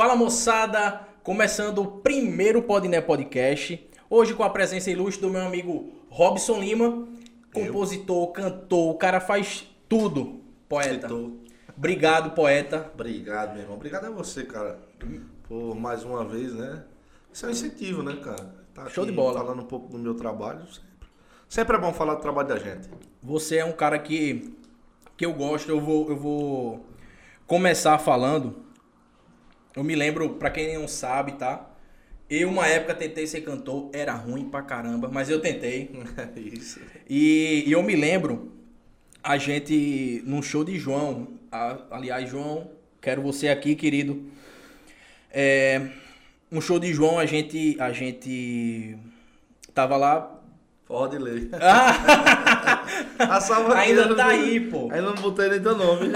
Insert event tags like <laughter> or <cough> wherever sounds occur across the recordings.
Fala moçada, começando o primeiro Podné Podcast. Hoje com a presença ilustre do meu amigo Robson Lima, compositor, cantor, o cara faz tudo, poeta. Escritor. Obrigado, poeta. Obrigado, meu irmão. Obrigado a você, cara, por mais uma vez, né? Isso é um incentivo, né, cara? Tá Show de bola. Falando um pouco do meu trabalho, sempre. Sempre é bom falar do trabalho da gente. Você é um cara que, que eu gosto, eu vou, eu vou começar falando. Eu me lembro, pra quem não sabe, tá? Eu, uma época, tentei ser cantor, era ruim pra caramba, mas eu tentei. <laughs> Isso. E, e eu me lembro, a gente, num show de João, a- aliás, João, quero você aqui, querido. É, um show de João, a gente, a gente tava lá. Forró de lei. Ah, <laughs> <laughs> A salva ainda tá aí, pô. Ainda não botei nem teu nome.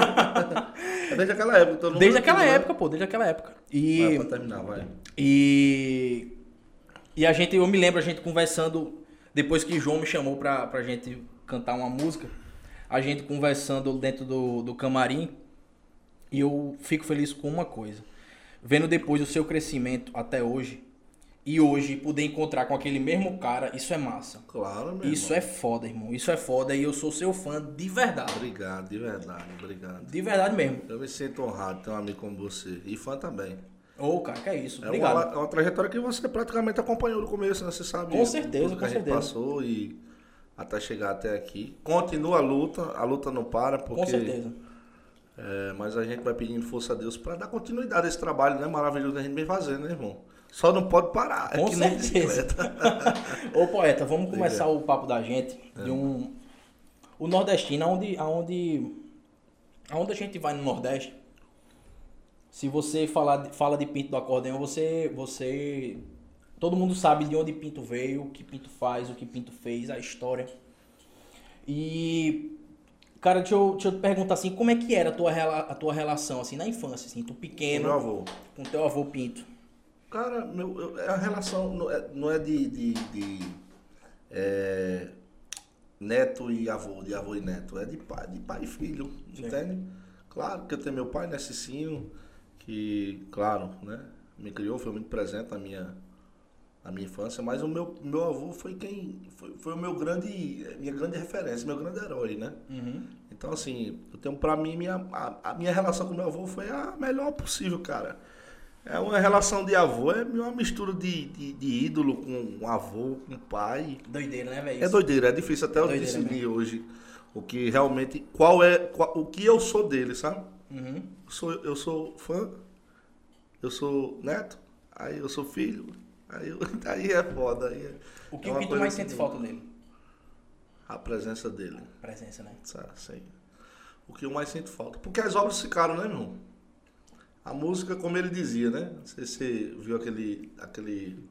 É desde aquela época. Todo mundo Desde aquela né? época, pô, desde aquela época. Vai, E, pra terminar, vai. e, e a gente, eu me lembro a gente conversando, depois que João me chamou pra, pra gente cantar uma música, a gente conversando dentro do, do camarim, e eu fico feliz com uma coisa. Vendo depois o seu crescimento até hoje, e hoje poder encontrar com aquele mesmo cara, isso é massa. Claro, meu Isso irmão. é foda, irmão. Isso é foda e eu sou seu fã de verdade. Obrigado, de verdade, obrigado. De verdade mesmo. Eu me sinto honrado de ter um amigo como você. E fã também. Ô, cara, que é isso. É Obrigado. uma, é uma trajetória que você praticamente acompanhou no começo, né? Você sabe. Com certeza, tudo que com a gente certeza. passou e até chegar até aqui. Continua a luta, a luta não para, porque. Com certeza. é, mas a gente vai pedindo força a Deus para dar continuidade a esse trabalho, né? Maravilhoso que a gente vem fazendo, né, irmão? Só não pode parar. É Com que nem certeza. <laughs> Ô poeta, vamos começar o papo da gente de um. O nordestino, aonde, aonde. Aonde a gente vai no Nordeste, se você falar, fala de Pinto do acordeão, você. você. Todo mundo sabe de onde Pinto veio, o que Pinto faz, o que Pinto fez, a história. E. Cara, deixa eu, deixa eu te perguntar assim, como é que era a tua, a tua relação, assim, na infância, assim, tu pequeno, Meu avô. com teu avô Pinto? Cara, meu, eu- a relação não é, não é de, de, de, é, neto e avô, de avô e neto, é de pai, de pai e filho, Sim. entende? Claro que eu tenho meu pai, né, Cicinho, que, claro, né, me criou, foi muito presente na minha, na minha infância, mas o meu, meu avô foi quem, foi, foi o meu grande, minha grande referência, meu grande herói, né? Uhum. Então, assim, eu tenho pra mim, minha, a, a minha relação com meu avô foi a melhor possível, cara. É uma relação de avô, é uma mistura de, de, de ídolo com um avô, com pai. Doideira, né, velho? É doideira, é difícil até eu Doideira discernir hoje o que realmente, qual é, qual- o que eu sou dele, sabe? Uhum. Eu sou, eu sou fã, eu sou neto, aí eu sou filho, aí, eu, <laughs> aí é foda. Aí é, O que é Pinto coisa mais que- sente falta dele? A presença dele. Presença, né? Sa- Sei. O que eu mais sinto falta. Porque as obras ficaram, né, meu irmão? A música, como ele dizia, né? Não sei se você viu aquele, aquele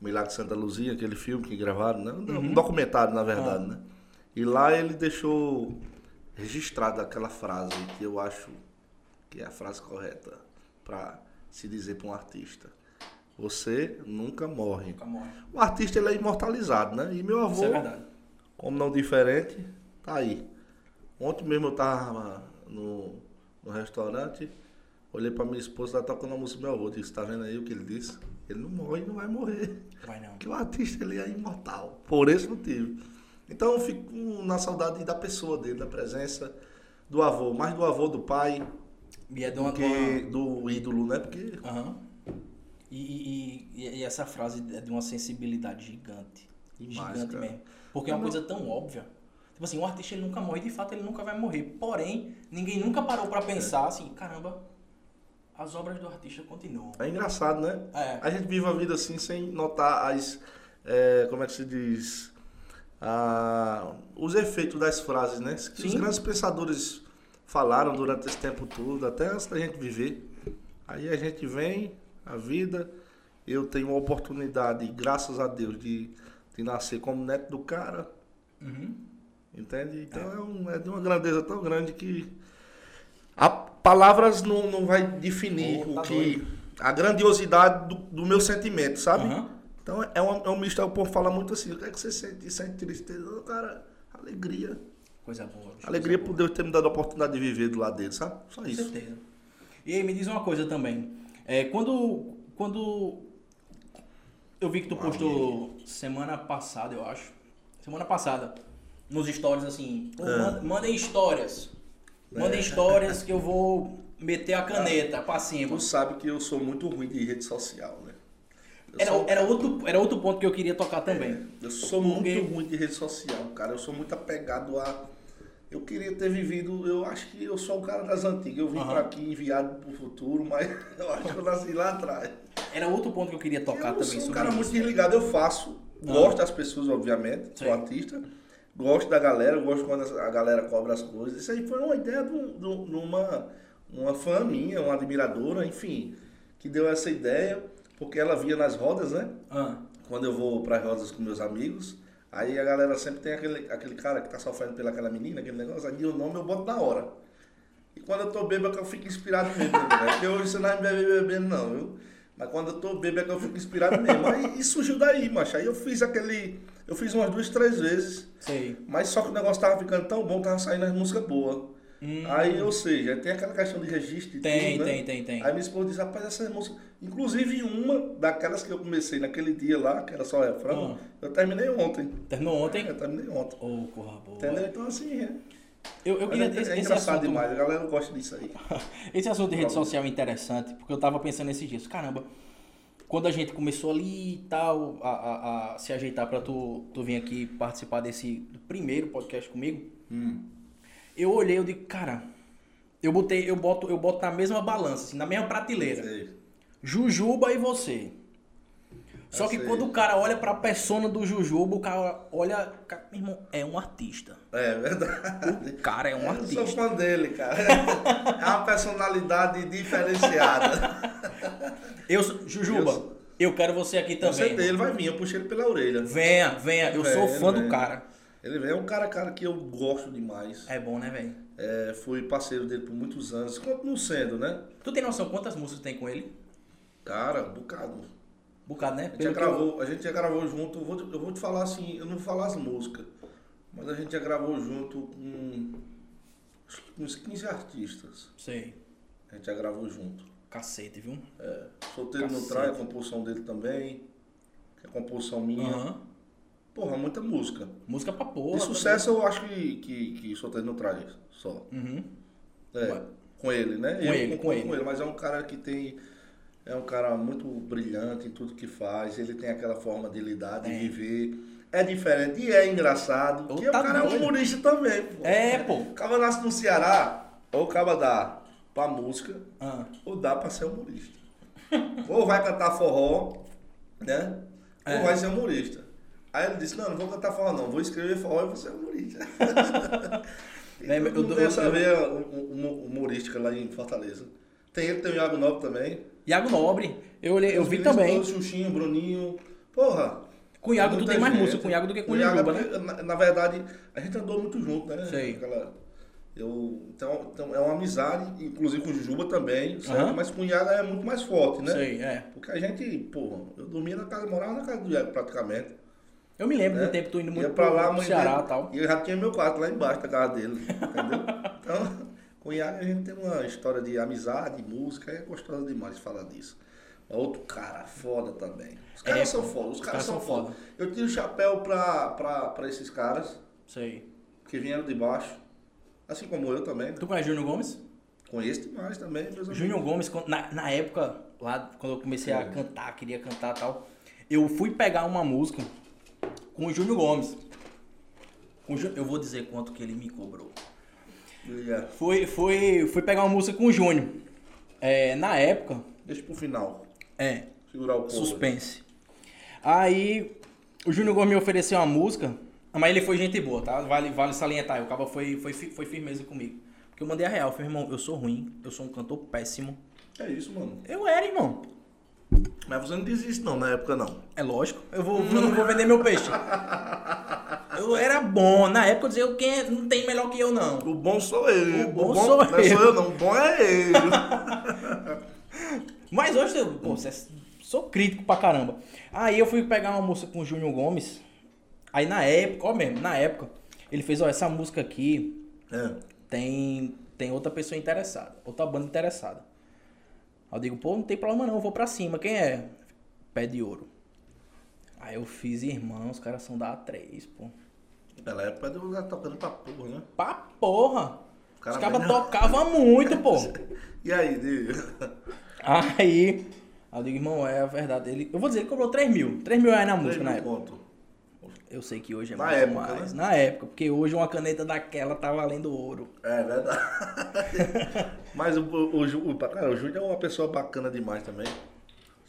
Milagre de Santa Luzia, aquele filme que gravaram, né? Um Uhum. documentário, na verdade, Ah. né? E lá ele deixou registrada aquela frase que eu acho que é a frase correta para se dizer para um artista. Você nunca morre. Nunca morre. O artista ele é imortalizado, né? E meu avô, Isso é como não diferente, tá aí. Ontem mesmo eu tava no, no restaurante, olhei pra minha esposa, ela tocando a música do meu avô, disse, tá vendo aí o que ele disse? Ele não morre, não vai morrer. Vai não. <laughs> Porque o artista ele é imortal, por esse motivo. Então eu fico na saudade da pessoa dele, da presença do avô, mais do avô do pai E é do uma- que do ídolo, né? Porque Aham. E, e, e- essa frase é de uma sensibilidade gigante. Demais, gigante cara. mesmo. Porque é uma coisa tão óbvia. Tipo assim, o artista ele nunca morre, de fato ele nunca vai morrer. Porém, ninguém nunca parou pra pensar assim, caramba, as obras do artista continuam. é engraçado, né? É. A gente vive a vida assim sem notar as. é, como é que se diz? Ah, os efeitos das frases, né? Que os grandes pensadores falaram durante esse tempo todo, até antes da gente viver. Aí a gente vem, a vida, eu tenho a oportunidade, graças a Deus, de, de nascer como neto do cara, Uhum. entende? Então é, um- é de uma grandeza tão grande que a palavras não, não vai definir Oh, tá o que doido. a grandiosidade do, do meu sentimento, sabe? Aham. Então é um, é um misto, o povo fala muito assim, o que é que você sente? Sente tristeza? Não, cara, alegria. Coisa boa. bicho, Alegria coisa por Deus ter me dado a oportunidade de viver do lado dele, sabe? Só Com isso. certeza. E aí, me diz uma coisa também. É, quando, quando eu vi que tu postou semana passada, eu acho. Semana passada. Nos stories, assim. É. manda- Mandem histórias. Mandem histórias que eu vou meter a caneta pra cima. Tu sabe que eu sou muito ruim de rede social, né? Eu Era, sou- era, outro, era outro ponto que eu queria tocar também. Eu sou Porque- muito ruim de rede social, cara. Eu sou muito apegado a. Eu queria ter vivido. Eu acho que eu sou o cara das antigas. Eu vim Aham. pra aqui enviado pro futuro, mas <laughs> eu acho que eu nasci lá atrás. Era outro ponto que eu queria tocar eu também sou um cara isso. muito desligado. Eu faço. Ah. Gosto das pessoas, obviamente. Sim. Sou artista. Gosto da galera. Gosto quando a galera cobra as coisas. Isso aí foi uma ideia de, um- de um- uma, uma fã minha, uma admiradora, enfim, que deu essa ideia. Porque ela via nas rodas, né? Ah, quando eu vou para rodas com meus amigos, aí a galera sempre tem aquele, aquele cara que tá sofrendo pelaquela menina, aquele negócio, aí o nome eu boto na hora. E quando eu tô bêbado é eu fico inspirado mesmo, né? Porque hoje você não é bebendo bebendo não, viu? Mas quando eu tô bêbado é que eu fico inspirado mesmo. Aí e surgiu daí, macho. Aí eu fiz aquele. Eu fiz umas duas, três vezes. sei. Mas só que o negócio tava ficando tão bom, tava saindo as músicas boas. Hum. Aí, ou seja, tem aquela questão de registro e Tem, tudo, né? tem, tem, tem. Aí minha esposa disse, rapaz, essa música. Inclusive uma daquelas que eu comecei naquele dia lá, que era só refrão, Ah. eu terminei ontem. Terminou ontem? Eu terminei ontem. Ô, corra boa. Entendeu? Então assim, é. Eu, eu queria é, esse, é esse engraçado assunto, demais, a galera gosta disso aí. <laughs> Esse assunto de rede social é interessante, porque eu tava pensando esses dias, caramba, quando a gente começou ali e tal, a, a- a se ajeitar pra tu, tu vir aqui participar desse primeiro podcast comigo, Hum. eu olhei e digo, cara, eu botei, eu boto, eu boto na mesma balança, assim, na mesma prateleira. Sei. Jujuba e você. Só Eu que sei. quando o cara olha pra persona do Jujuba, o cara olha, cara, meu irmão, é um artista. É verdade. O cara é um Eu artista. sou fã dele, cara. É uma personalidade diferenciada. Eu, sou- Jujuba, Eu- eu quero você aqui também. certeza, ele vai vir, eu puxei ele pela orelha. Venha, venha, eu sou Vem, fã do vem. cara. Ele vem, é um cara, cara, que eu gosto demais. É bom, né, velho? É, fui parceiro dele por muitos anos, continuo sendo, né? Tu tem noção quantas músicas tem com ele? Cara, um bocado. Bocado, né? A gente, já que eu- gravou, a gente já gravou junto, eu vou, te, eu vou te falar assim, eu não vou falar as músicas, mas a gente já gravou junto com acho que uns 15 artistas. Sei. A gente já gravou junto. Cacete, viu? É, Solteiro no Cacete. Trai, a composição dele também, que é composição minha. Aham. Porra, muita música. Música pra porra. De sucesso eu acho que, que, que Solteiro no Trai, só. Uhum. É, Ué. com ele, né? Com eu ele, concordo com ele. Mas é um cara que tem. É um cara muito brilhante em tudo que faz. Ele tem aquela forma de lidar, de É. viver. É diferente e é engraçado. Ô, que tá o cara é doido. humorista também, pô. É, pô. O cara nasce no Ceará, ou o cara dá pra música, Ah, ou dá pra ser humorista. <laughs> ou vai cantar forró, né? É. Ou vai ser humorista. Aí ele disse, não, não vou cantar forró não, vou escrever forró e vou ser humorista. <laughs> É, Então, eu dou- tem eu- essa eu- veia hum- hum- humorística lá em Fortaleza. Tem ele, tem o Iago Nobre também. Iago Nobre. Eu, olhei, eu vi também. todos, Xuxinho, Bruninho. Porra. Com o Iago tu tem mais gente. música com o Iago do que com o Iago é né? na, na verdade, a gente andou muito junto, né? Sei. Aquela- eu, então, então é uma amizade, inclusive com o Jujuba também, certo? Mas com o Iago é muito mais forte, né? Sei, é. Porque a gente, porra, eu dormia na casa, morava na casa do Iago praticamente. Eu me lembro né? do tempo tu indo muito Ia pra lá, pro Ceará e tal. E eu já tinha meu quarto lá embaixo da casa dele, entendeu? <laughs> Então, com o Iago a gente tem uma história de amizade, música, é gostoso demais falar disso. Outro cara foda também. Os caras É, são foda, os, os caras, caras são são foda. Eu tiro o chapéu pra, pra, pra esses caras Sei. que vieram de baixo, assim como eu também, né? Tu conhece Júnior Gomes? Conheço demais também. Júnior Gomes, na, na época, lá quando eu comecei a cantar, queria cantar e tal, eu fui pegar uma música com o Júnior Gomes. Eu vou dizer quanto que ele me cobrou. Yeah. Fui, fui, fui pegar uma música com o Júnior. É, na época, Deixa pro final, é, segurar o couro. suspense. Aí, o Júnior Gomes me ofereceu uma música, mas ele foi gente boa, tá? Vale, vale salientar. O cara foi, foi, foi firmeza comigo. Porque eu mandei a real. Falei, irmão, eu sou ruim, eu sou um cantor péssimo. É isso, mano. Eu era, irmão. Mas você não isso não, na época não. É lógico, eu, vou, eu não vou vender meu peixe. <laughs> Eu era bom, na época eu dizia, quem é- não tem melhor que eu não. O bom sou eu. O bom não sou é eu. sou eu não, o bom é ele. <laughs> Mas hoje eu pô, cê- sou crítico pra caramba. Aí eu fui pegar uma música com o Júnior Gomes. Aí na época, ó mesmo, na época, ele fez, ó, essa música aqui é. tem, tem outra pessoa interessada, outra banda interessada. Aí eu digo, pô, não tem problema não, eu vou pra cima. Quem é? Pé de ouro. Aí eu fiz, irmão, os caras são da A3, pô. Naquela época eu já tocando pra porra, né? Pra porra! Cara os caras tocavam muito, pô. <laughs> E aí. Aí, eu digo, irmão, é a verdade. Ele, eu vou dizer, ele cobrou 3 mil. 3 mil reais na música na época. conto. Eu sei que hoje é Na muito época, mais. né? Na época, porque hoje uma caneta daquela tá valendo ouro. É verdade. <laughs> Mas o, o, o, cara, o Júnior é uma pessoa bacana demais também.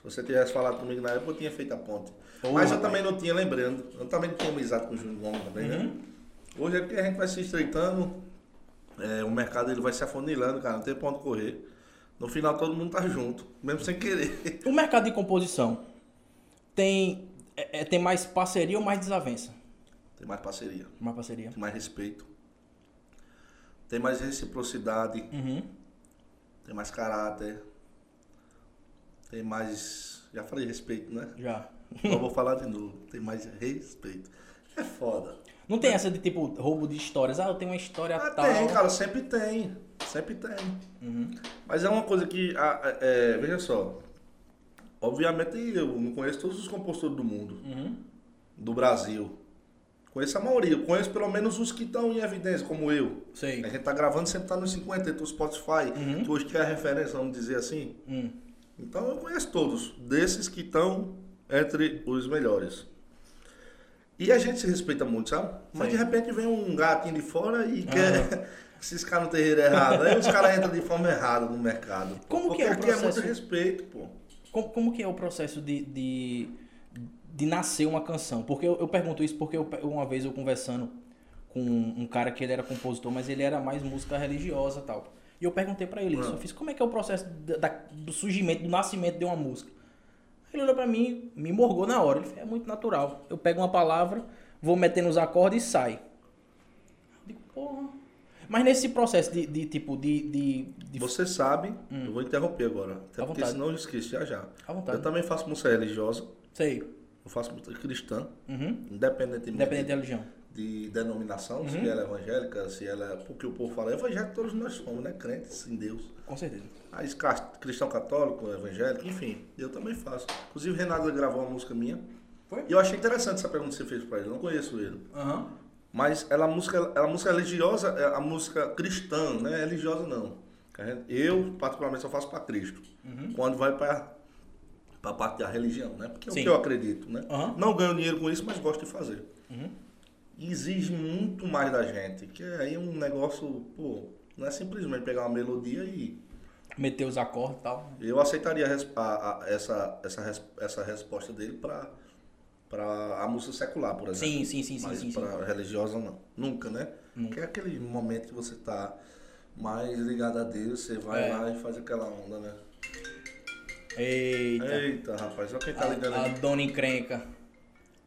Se você tivesse falado comigo na época, eu tinha feito a ponte. Mas eu rapaz. também não tinha, lembrando. Eu também não tinha amizade com o Júnior Gomes também, né? Uhum. Hoje é porque a gente vai se estreitando, é, o mercado ele vai se afunilando, cara, não tem onde correr. No final todo mundo tá junto, mesmo sem querer. <laughs> O mercado de composição tem, é- é- tem mais parceria ou mais desavença? Tem mais parceria, Mais parceria. tem mais respeito, tem mais reciprocidade, Uhum. tem mais caráter, tem mais. Já falei respeito, né? Já. Não vou falar de novo. Tem mais respeito. É foda. Não tem essa de tipo roubo de histórias. Ah, eu tenho uma história Ah, tal. tem, cara, sempre tem. Sempre tem. Uhum. Mas é uma coisa que, é, é, veja só. Obviamente eu não conheço todos os compositores do mundo, Uhum. do Brasil. Conheço a maioria, eu conheço pelo menos os que estão em evidência, como eu. Sei. A gente tá gravando sempre tá nos 50, tem o Spotify, Uhum. que hoje que é a referência, vamos dizer assim. Hum. Então eu conheço todos, desses que estão entre os melhores. E a gente se respeita muito, sabe? Mas Sim. de repente vem um gatinho de fora e quer <laughs> esses caras no terreiro errado. Aí os caras entram de forma errada no mercado. pô. Como Porque que é o aqui é muito processo? respeito, pô. Como, como que é o processo de, de, de nascer uma canção? Porque eu, eu pergunto isso porque eu uma vez eu conversando com um cara que ele era compositor, mas ele era mais música religiosa e tal. E eu perguntei pra ele isso. Eu fiz, como é que é o processo da- do surgimento, do nascimento de uma música? Ele olhou pra mim, me morgou na hora. Ele falou, é muito natural. Eu pego uma palavra, vou metendo os acordes e sai. Eu digo, porra. Mas nesse processo de, de tipo, de... de, de Você sabe, eu vou interromper agora. Até À porque vontade. senão eu esqueço já já. À vontade. Eu também faço música religiosa, Sei. eu faço música cristã, Uhum. Independente da religião. De denominação, se Uhum. ela é evangélica, se ela é. Porque o povo fala evangélico, todos nós somos, né? Crentes em Deus. Com certeza. Aí cristão católico, evangélico, enfim, eu também faço. Inclusive, Renato gravou uma música minha. Foi? E eu achei interessante essa pergunta que você fez pra ele, eu não conheço ele. Aham. Mas ela, música, ela, música religiosa, é a música cristã, não é religiosa não. Eu, particularmente, só faço pra Cristo. Quando vai pra, pra parte da religião, né? Porque é o Sim. que eu acredito, né? Não ganho dinheiro com isso, mas gosto de fazer. Exige muito mais da gente, que aí é um negócio, pô, não é simplesmente pegar uma melodia e Meter os acordes e tal. eu aceitaria a a- a- essa, essa, essa resposta dele para para a música secular, por exemplo. Sim, sim, sim, sim, Mas sim, sim. religiosa não. Nunca, né? Porque é aquele momento que você tá mais ligado a Deus, você vai É. lá e faz aquela onda, né? Eita. Eita, rapaz, olha quem tá ligando A, a dona encrenca.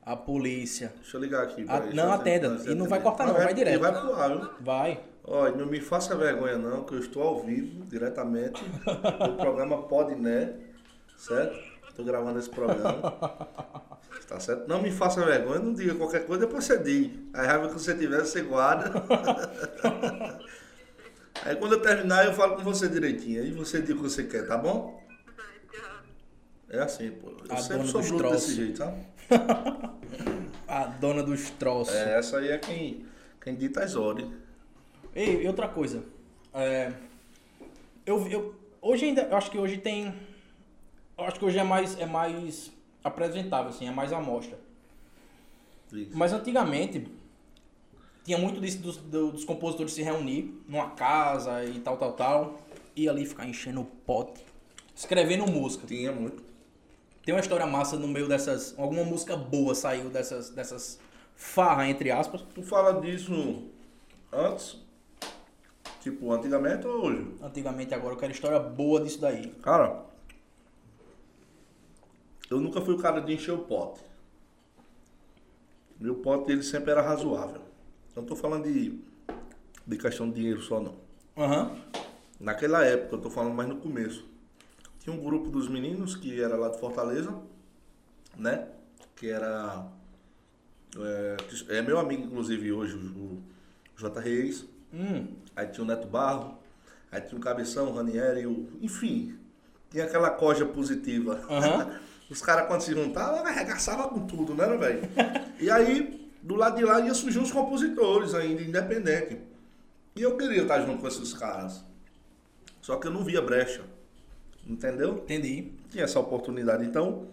A polícia. Deixa eu ligar aqui. A- não, atenda. E não vai atender. cortar não, vai direto. Ele vai pro ar, viu? Vai. Olha, não me faça vergonha não, que eu estou ao vivo, diretamente, do <laughs> programa Pode Né, certo? Estou gravando esse programa. <laughs> Tá certo? Não me faça vergonha, não diga qualquer coisa, depois você diz. A raiva que você tiver, você guarda. <laughs> Aí quando eu terminar, eu falo com você direitinho. Aí você diz o que você quer, tá bom? É assim, pô. Eu A sempre dona sou bruto desse jeito, sabe? <laughs> A dona dos troços. É, essa aí é quem, quem dita as ordens. Ei, e outra coisa. É, eu, eu, hoje ainda, eu acho que hoje tem. Eu acho que hoje é mais, é mais apresentável, assim, é mais amostra. Isso. Mas antigamente tinha muito disso dos, do- dos compositores se reunir numa casa e tal, tal, tal. E ali ficar enchendo o pote, escrevendo música. Tinha muito. Tem uma história massa no meio dessas. Alguma música boa saiu dessas, dessas farra, entre aspas. Tu fala disso antes? Tipo, antigamente ou hoje? Antigamente, agora eu quero história boa disso daí. Cara, eu nunca fui o cara de encher o pote. Meu pote ele sempre era razoável. Não tô falando de, de questão de dinheiro só não. Aham. Naquela época, eu tô falando mais no começo. Tinha um grupo dos meninos que era lá de Fortaleza, né? Que era. É, é meu amigo, inclusive, hoje, o, J. Reis. Hum. Aí tinha o Neto Barro, aí tinha o Cabeção, o Ranieri, o, enfim, tinha aquela coja positiva. Aham. <laughs> Os caras, quando se juntavam, arregaçavam com tudo, né, velho? e aí, do lado de lá, ia surgir uns compositores ainda, independentes. E eu queria estar junto com esses caras. Só que eu não via brecha. Entendeu? Entendi. tinha essa oportunidade. Então,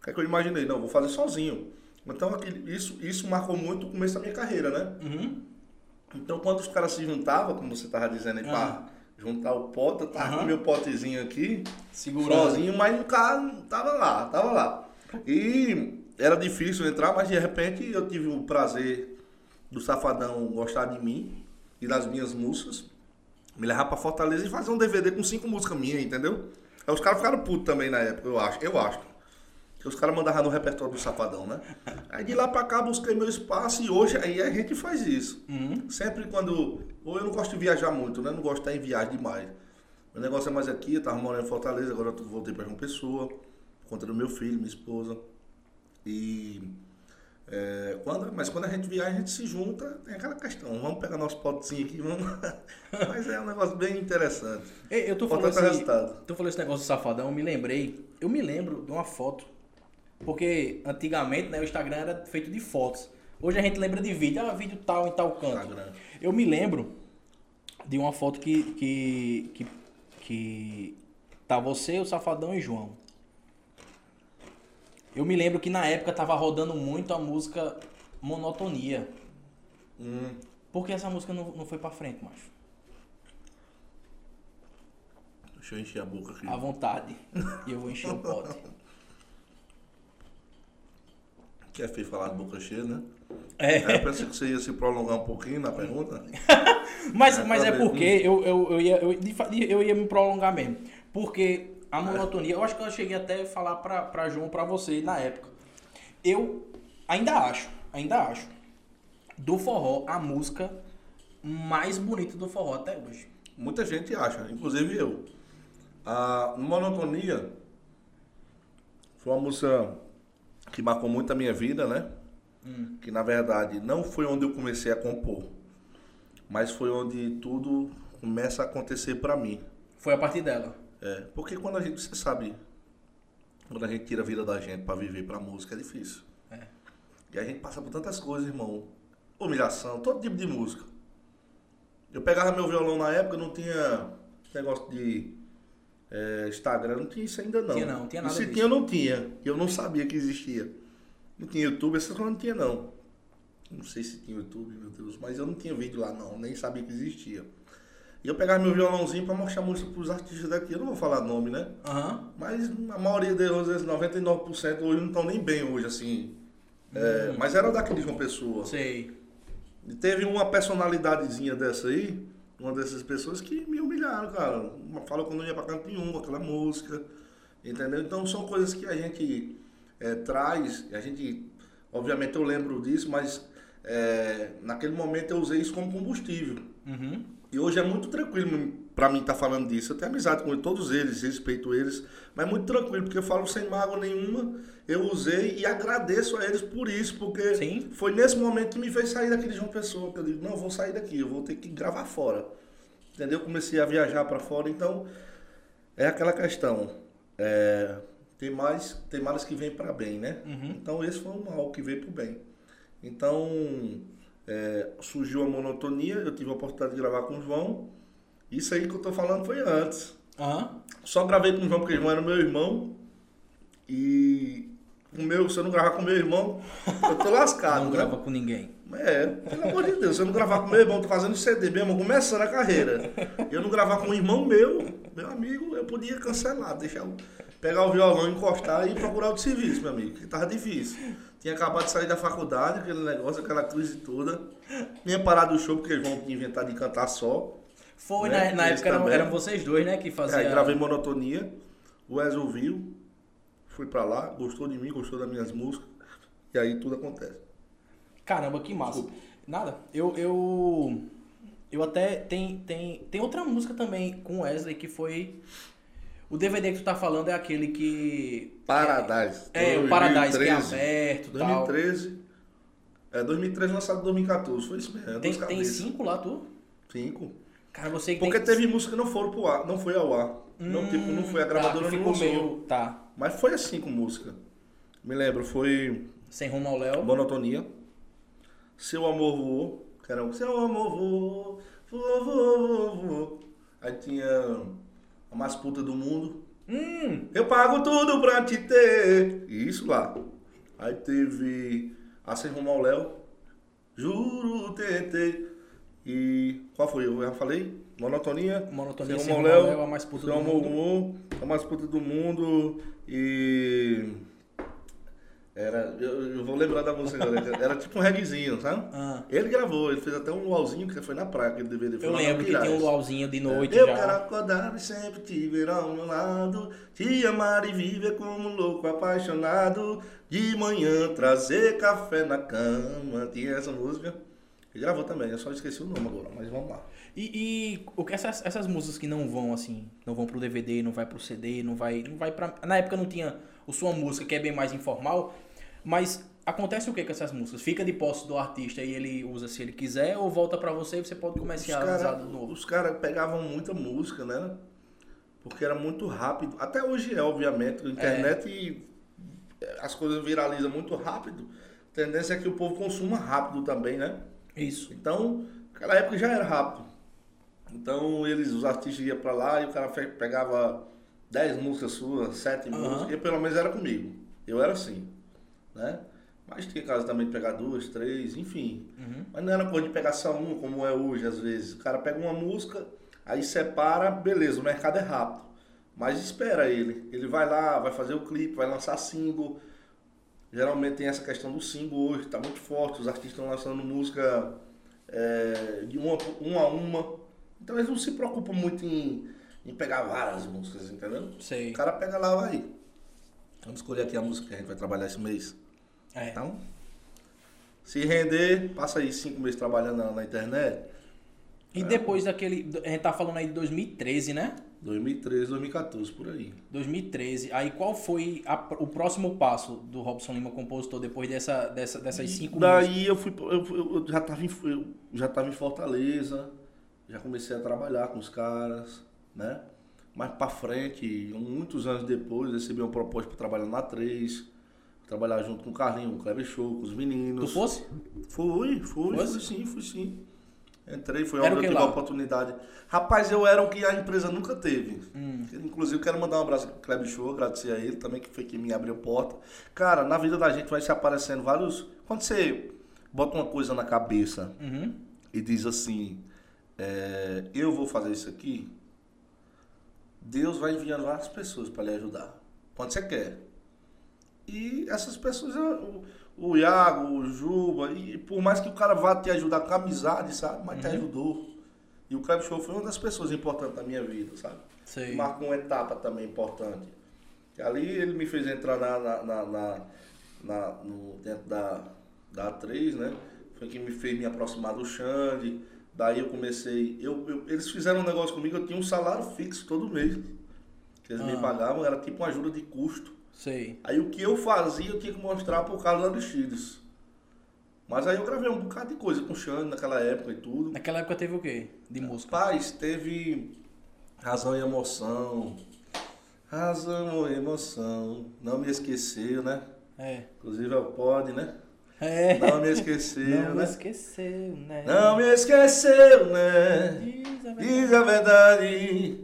o que, é que eu imaginei? Não, vou fazer sozinho. Então, aquele, isso, isso marcou muito o começo da minha carreira, né? Uhum. Então, quando os caras se juntavam, como você tava dizendo aí, Ah. pá, juntar o pote, eu tava Aham. com meu potezinho aqui, Segurando. sozinho, mas o cara tava lá, tava lá. E era difícil entrar, mas de repente eu tive o prazer do Safadão gostar de mim e das minhas músicas, me levar pra Fortaleza e fazer um DVD com cinco músicas minhas, entendeu? Aí os caras ficaram putos também na época, eu acho, eu acho. Que os caras mandavam no repertório do Safadão, né? <laughs> Aí de lá pra cá busquei meu espaço e hoje aí a gente faz isso. Uhum. Sempre quando. Ou eu não gosto de viajar muito, né? Não gosto de estar em viagem demais. Meu negócio é mais aqui, eu tava morando em Fortaleza, agora eu voltei pra João Pessoa, por conta do meu filho, minha esposa. E. é, quando, mas quando a gente viaja, a gente se junta, tem aquela questão, vamos pegar nosso potezinho aqui, vamos. <laughs> mas é um negócio bem interessante. Ei, Eu tô falando Importante é o esse, tu falou esse negócio do safadão, eu me lembrei. Eu me lembro de uma foto. Porque antigamente, né, o Instagram era feito de fotos. Hoje a gente lembra de vídeo, ah, vídeo tal em tal canto. Instagram. Eu me lembro de uma foto que que que, que tá você, o Safadão e João. Eu me lembro que na época tava rodando muito a música Monotonia. Hum, Por que essa música não, não foi pra frente, macho? deixa eu encher a boca aqui. À vontade. E eu vou encher o pote. Que é falar de boca cheia, né? É. Aí eu pensei que você ia se prolongar um pouquinho na pergunta. <laughs> Mas, É, mas é porque eu, eu, eu, ia, eu, eu ia me prolongar mesmo. Porque a monotonia, eu acho que eu cheguei até a falar pra, pra João, pra você na época. Eu ainda acho, ainda acho, do forró, a música mais bonita do forró até hoje. Muita gente acha, inclusive eu. A Monotonia foi uma música que marcou muito a minha vida, né? Que na verdade não foi onde eu comecei a compor, mas foi onde tudo começa a acontecer pra mim. Foi a partir dela. É, porque quando a gente, você sabe, quando a gente tira a vida da gente pra viver pra música é difícil. É. E a gente passa por tantas coisas, irmão. Humilhação, todo tipo de música. Eu pegava meu violão na época, não tinha negócio de é, Instagram, não tinha isso ainda não. Tinha não, tinha nada E se disso. tinha, não tinha. Eu não sabia que existia. Não tinha YouTube, essas coisas não tinha não. Não sei se tinha YouTube, meu Deus, mas eu não tinha vídeo lá não, nem sabia que existia. E eu pegava meu violãozinho pra mostrar música pros artistas daqui, eu não vou falar nome, né? Aham. Mas a maioria deles, às vezes 99% hoje não estão nem bem hoje, assim. Hum. É, mas era daqui de João Pessoa. Sei. E teve uma personalidadezinha dessa aí, uma dessas pessoas que me humilharam, cara. Falou que eu não ia pra canto nenhum aquela música, entendeu? Então são coisas que a gente é, traz, a gente, obviamente eu lembro disso, mas é, naquele momento eu usei isso como combustível. Uhum. E hoje é muito tranquilo pra mim estar falando disso. Eu tenho amizade com todos eles, respeito eles, mas é muito tranquilo, porque eu falo sem mágoa nenhuma. Eu usei e agradeço a eles por isso, porque Sim. foi nesse momento que me fez sair daqui de João Pessoa, que eu digo, não, eu vou sair daqui, eu vou ter que gravar fora. Entendeu? Comecei a viajar pra fora, então é aquela questão. É, tem mais, tem males que vêm para bem, né? Uhum. Então esse foi um mal que veio pro bem. Então é, surgiu a monotonia, eu tive a oportunidade de gravar com o João. Isso aí que eu tô falando foi antes. Aham. Só gravei com o João porque o João era meu irmão. E o meu, se eu não gravar com meu irmão, eu tô lascado. Não né? grava com ninguém. É, pelo amor de Deus, se eu não gravar com meu irmão, tô fazendo CD mesmo, começando a carreira. Eu não gravar com um irmão meu, meu amigo, eu podia cancelar, deixar pegar o violão, encostar e procurar outro serviço, meu amigo, que tava difícil. Tinha acabado de sair da faculdade, aquele negócio, aquela crise toda. Tinha parado o show porque eles vão inventar de cantar só. Foi, Né? na, na época eram, eram vocês dois, né, que É, faziam. aí gravei monotonia, o Wes ouviu, fui pra lá, gostou de mim, gostou das minhas músicas, e aí tudo acontece. Caramba, que massa. Desculpa. Nada. Eu, eu, eu até tem, tem, tem outra música também com Wesley que foi o DVD que tu tá falando é aquele que Paradise. é o Paradise que é 2013. aberto, tal. 2013. É, 2013 lançado em 2014, foi isso mesmo. é Tem, tem cinco lá tu? Cinco. Cara, você que Porque tem teve música que não foram pro ar, não foi ao ar. não, tipo, não foi a Hum, gravadora tá, não lançou. meio. Tá. Mas foi assim com música. Me lembro, foi Sem rumo ao Léo. Monotonia. Seu amor voou. Um Seu amor voou. Voou, voou, voou, voou. Aí tinha a mais puta do mundo. Hum, Eu pago tudo pra te ter. Isso lá. Aí teve a Sem Rumo ao Léo. Juro, tentei. E qual foi? Eu já falei? Monotonia. Monotonia, Sem ao ao Léo. Léo, a mais puta do mundo. voou. A mais puta do mundo. E. Era. Eu, eu vou lembrar da música agora. <laughs> Era tipo um reggaezinho, sabe? Ah. Ele gravou, ele fez até um luauzinho que foi na praia, aquele DVD. foi Eu lembro que tinha um luauzinho de noite Eu já. quero acordar e sempre te ver ao meu lado, te amar e viver como um louco apaixonado, de manhã trazer café na cama. Tinha essa música. Ele gravou também, eu só esqueci o nome agora, mas vamos lá. E, e o que essas, essas músicas que não vão assim, não vão pro DVD, não vai pro CD, não vai, não vai para na época não tinha o sua música que é bem mais informal, mas acontece o que com essas músicas? Fica de posse do artista e ele usa se ele quiser ou volta pra você e você pode comercializar caras de novo. os cara pegavam muita música, né? Porque era muito rápido. Até hoje é, obviamente. A internet e as coisas viralizam muito rápido. A tendência é que o povo consuma rápido também, né? Isso. Então, naquela época já era rápido. Então, eles, os artistas iam pra lá e o cara pegava 10 músicas suas, 7 Aham. músicas, e pelo menos era comigo. Eu era assim, né? Mas tinha caso também de pegar duas, três, enfim. Uhum. Mas não era coisa de pegar só uma, como é hoje, às vezes. O cara pega uma música, aí separa, beleza, o mercado é rápido. Mas espera ele. Ele vai lá, vai fazer o clipe, vai lançar single. Geralmente tem essa questão do single hoje, tá muito forte. Os artistas estão lançando música é, de uma, uma a uma. Então eles não se preocupam muito em, em pegar várias músicas, entendeu? Sei. O cara pega lá, vai. Vamos escolher aqui a música que a gente vai trabalhar esse mês. É. Então, se render, passa aí cinco meses trabalhando na, na internet. E depois daquele, a gente tá falando aí de 2013, né? 2013, 2014, por aí. 2013. Aí qual foi a- o próximo passo do Robson Lima compositor depois dessa, dessa, dessas cinco músicas? Daí eu fui, eu, eu já estava em, eu já tava em Fortaleza, já comecei a trabalhar com os caras, né? Mais pra frente, muitos anos depois, recebi uma proposta para trabalhar na 3, trabalhar junto com o Carlinho, com o Kleber Show, com os Tu meninos. fosse? Fui, fui, Fosse? fui sim, fui sim. Entrei, foi onde eu tive lá? a oportunidade. Rapaz, eu era o que a empresa nunca teve. Hum. Inclusive, quero mandar um abraço pro Kleber Show, agradecer a ele também, que foi quem me abriu porta. Cara, na vida da gente vai se aparecendo vários. Quando você bota uma coisa na cabeça Uhum. e diz assim: é, Eu vou fazer isso aqui, Deus vai enviando várias pessoas para lhe ajudar. Quando você quer. E essas pessoas, o, o Iago, o Juba, e por mais que o cara vá te ajudar com amizade, sabe? Mas te Uhum. ajudou. E o Kleber Show foi uma das pessoas importantes da minha vida, sabe? Sei. marcou uma etapa também importante. E ali ele me fez entrar na, na, na, na- na- no, dentro da, da A3, né? Foi quem me fez me aproximar do Xande. Daí eu comecei. Eu, eu- eles fizeram um negócio comigo, eu tinha um salário fixo todo mês. Que eles Ah. me pagavam, era tipo uma ajuda de custo. Sei. Aí o que eu fazia, eu tinha que mostrar pro Carlos Aristides. Mas aí eu gravei um bocado de coisa com o Xande naquela época e tudo. Naquela época teve o quê? De música? Paz, teve razão e emoção. Razão e emoção. Não me esqueceu, né? É. Inclusive é o Pod, né? É. Não me esqueceu, Não me né? esqueceu, né? Não me esqueceu, né? Diz a verdade. Diz a verdade.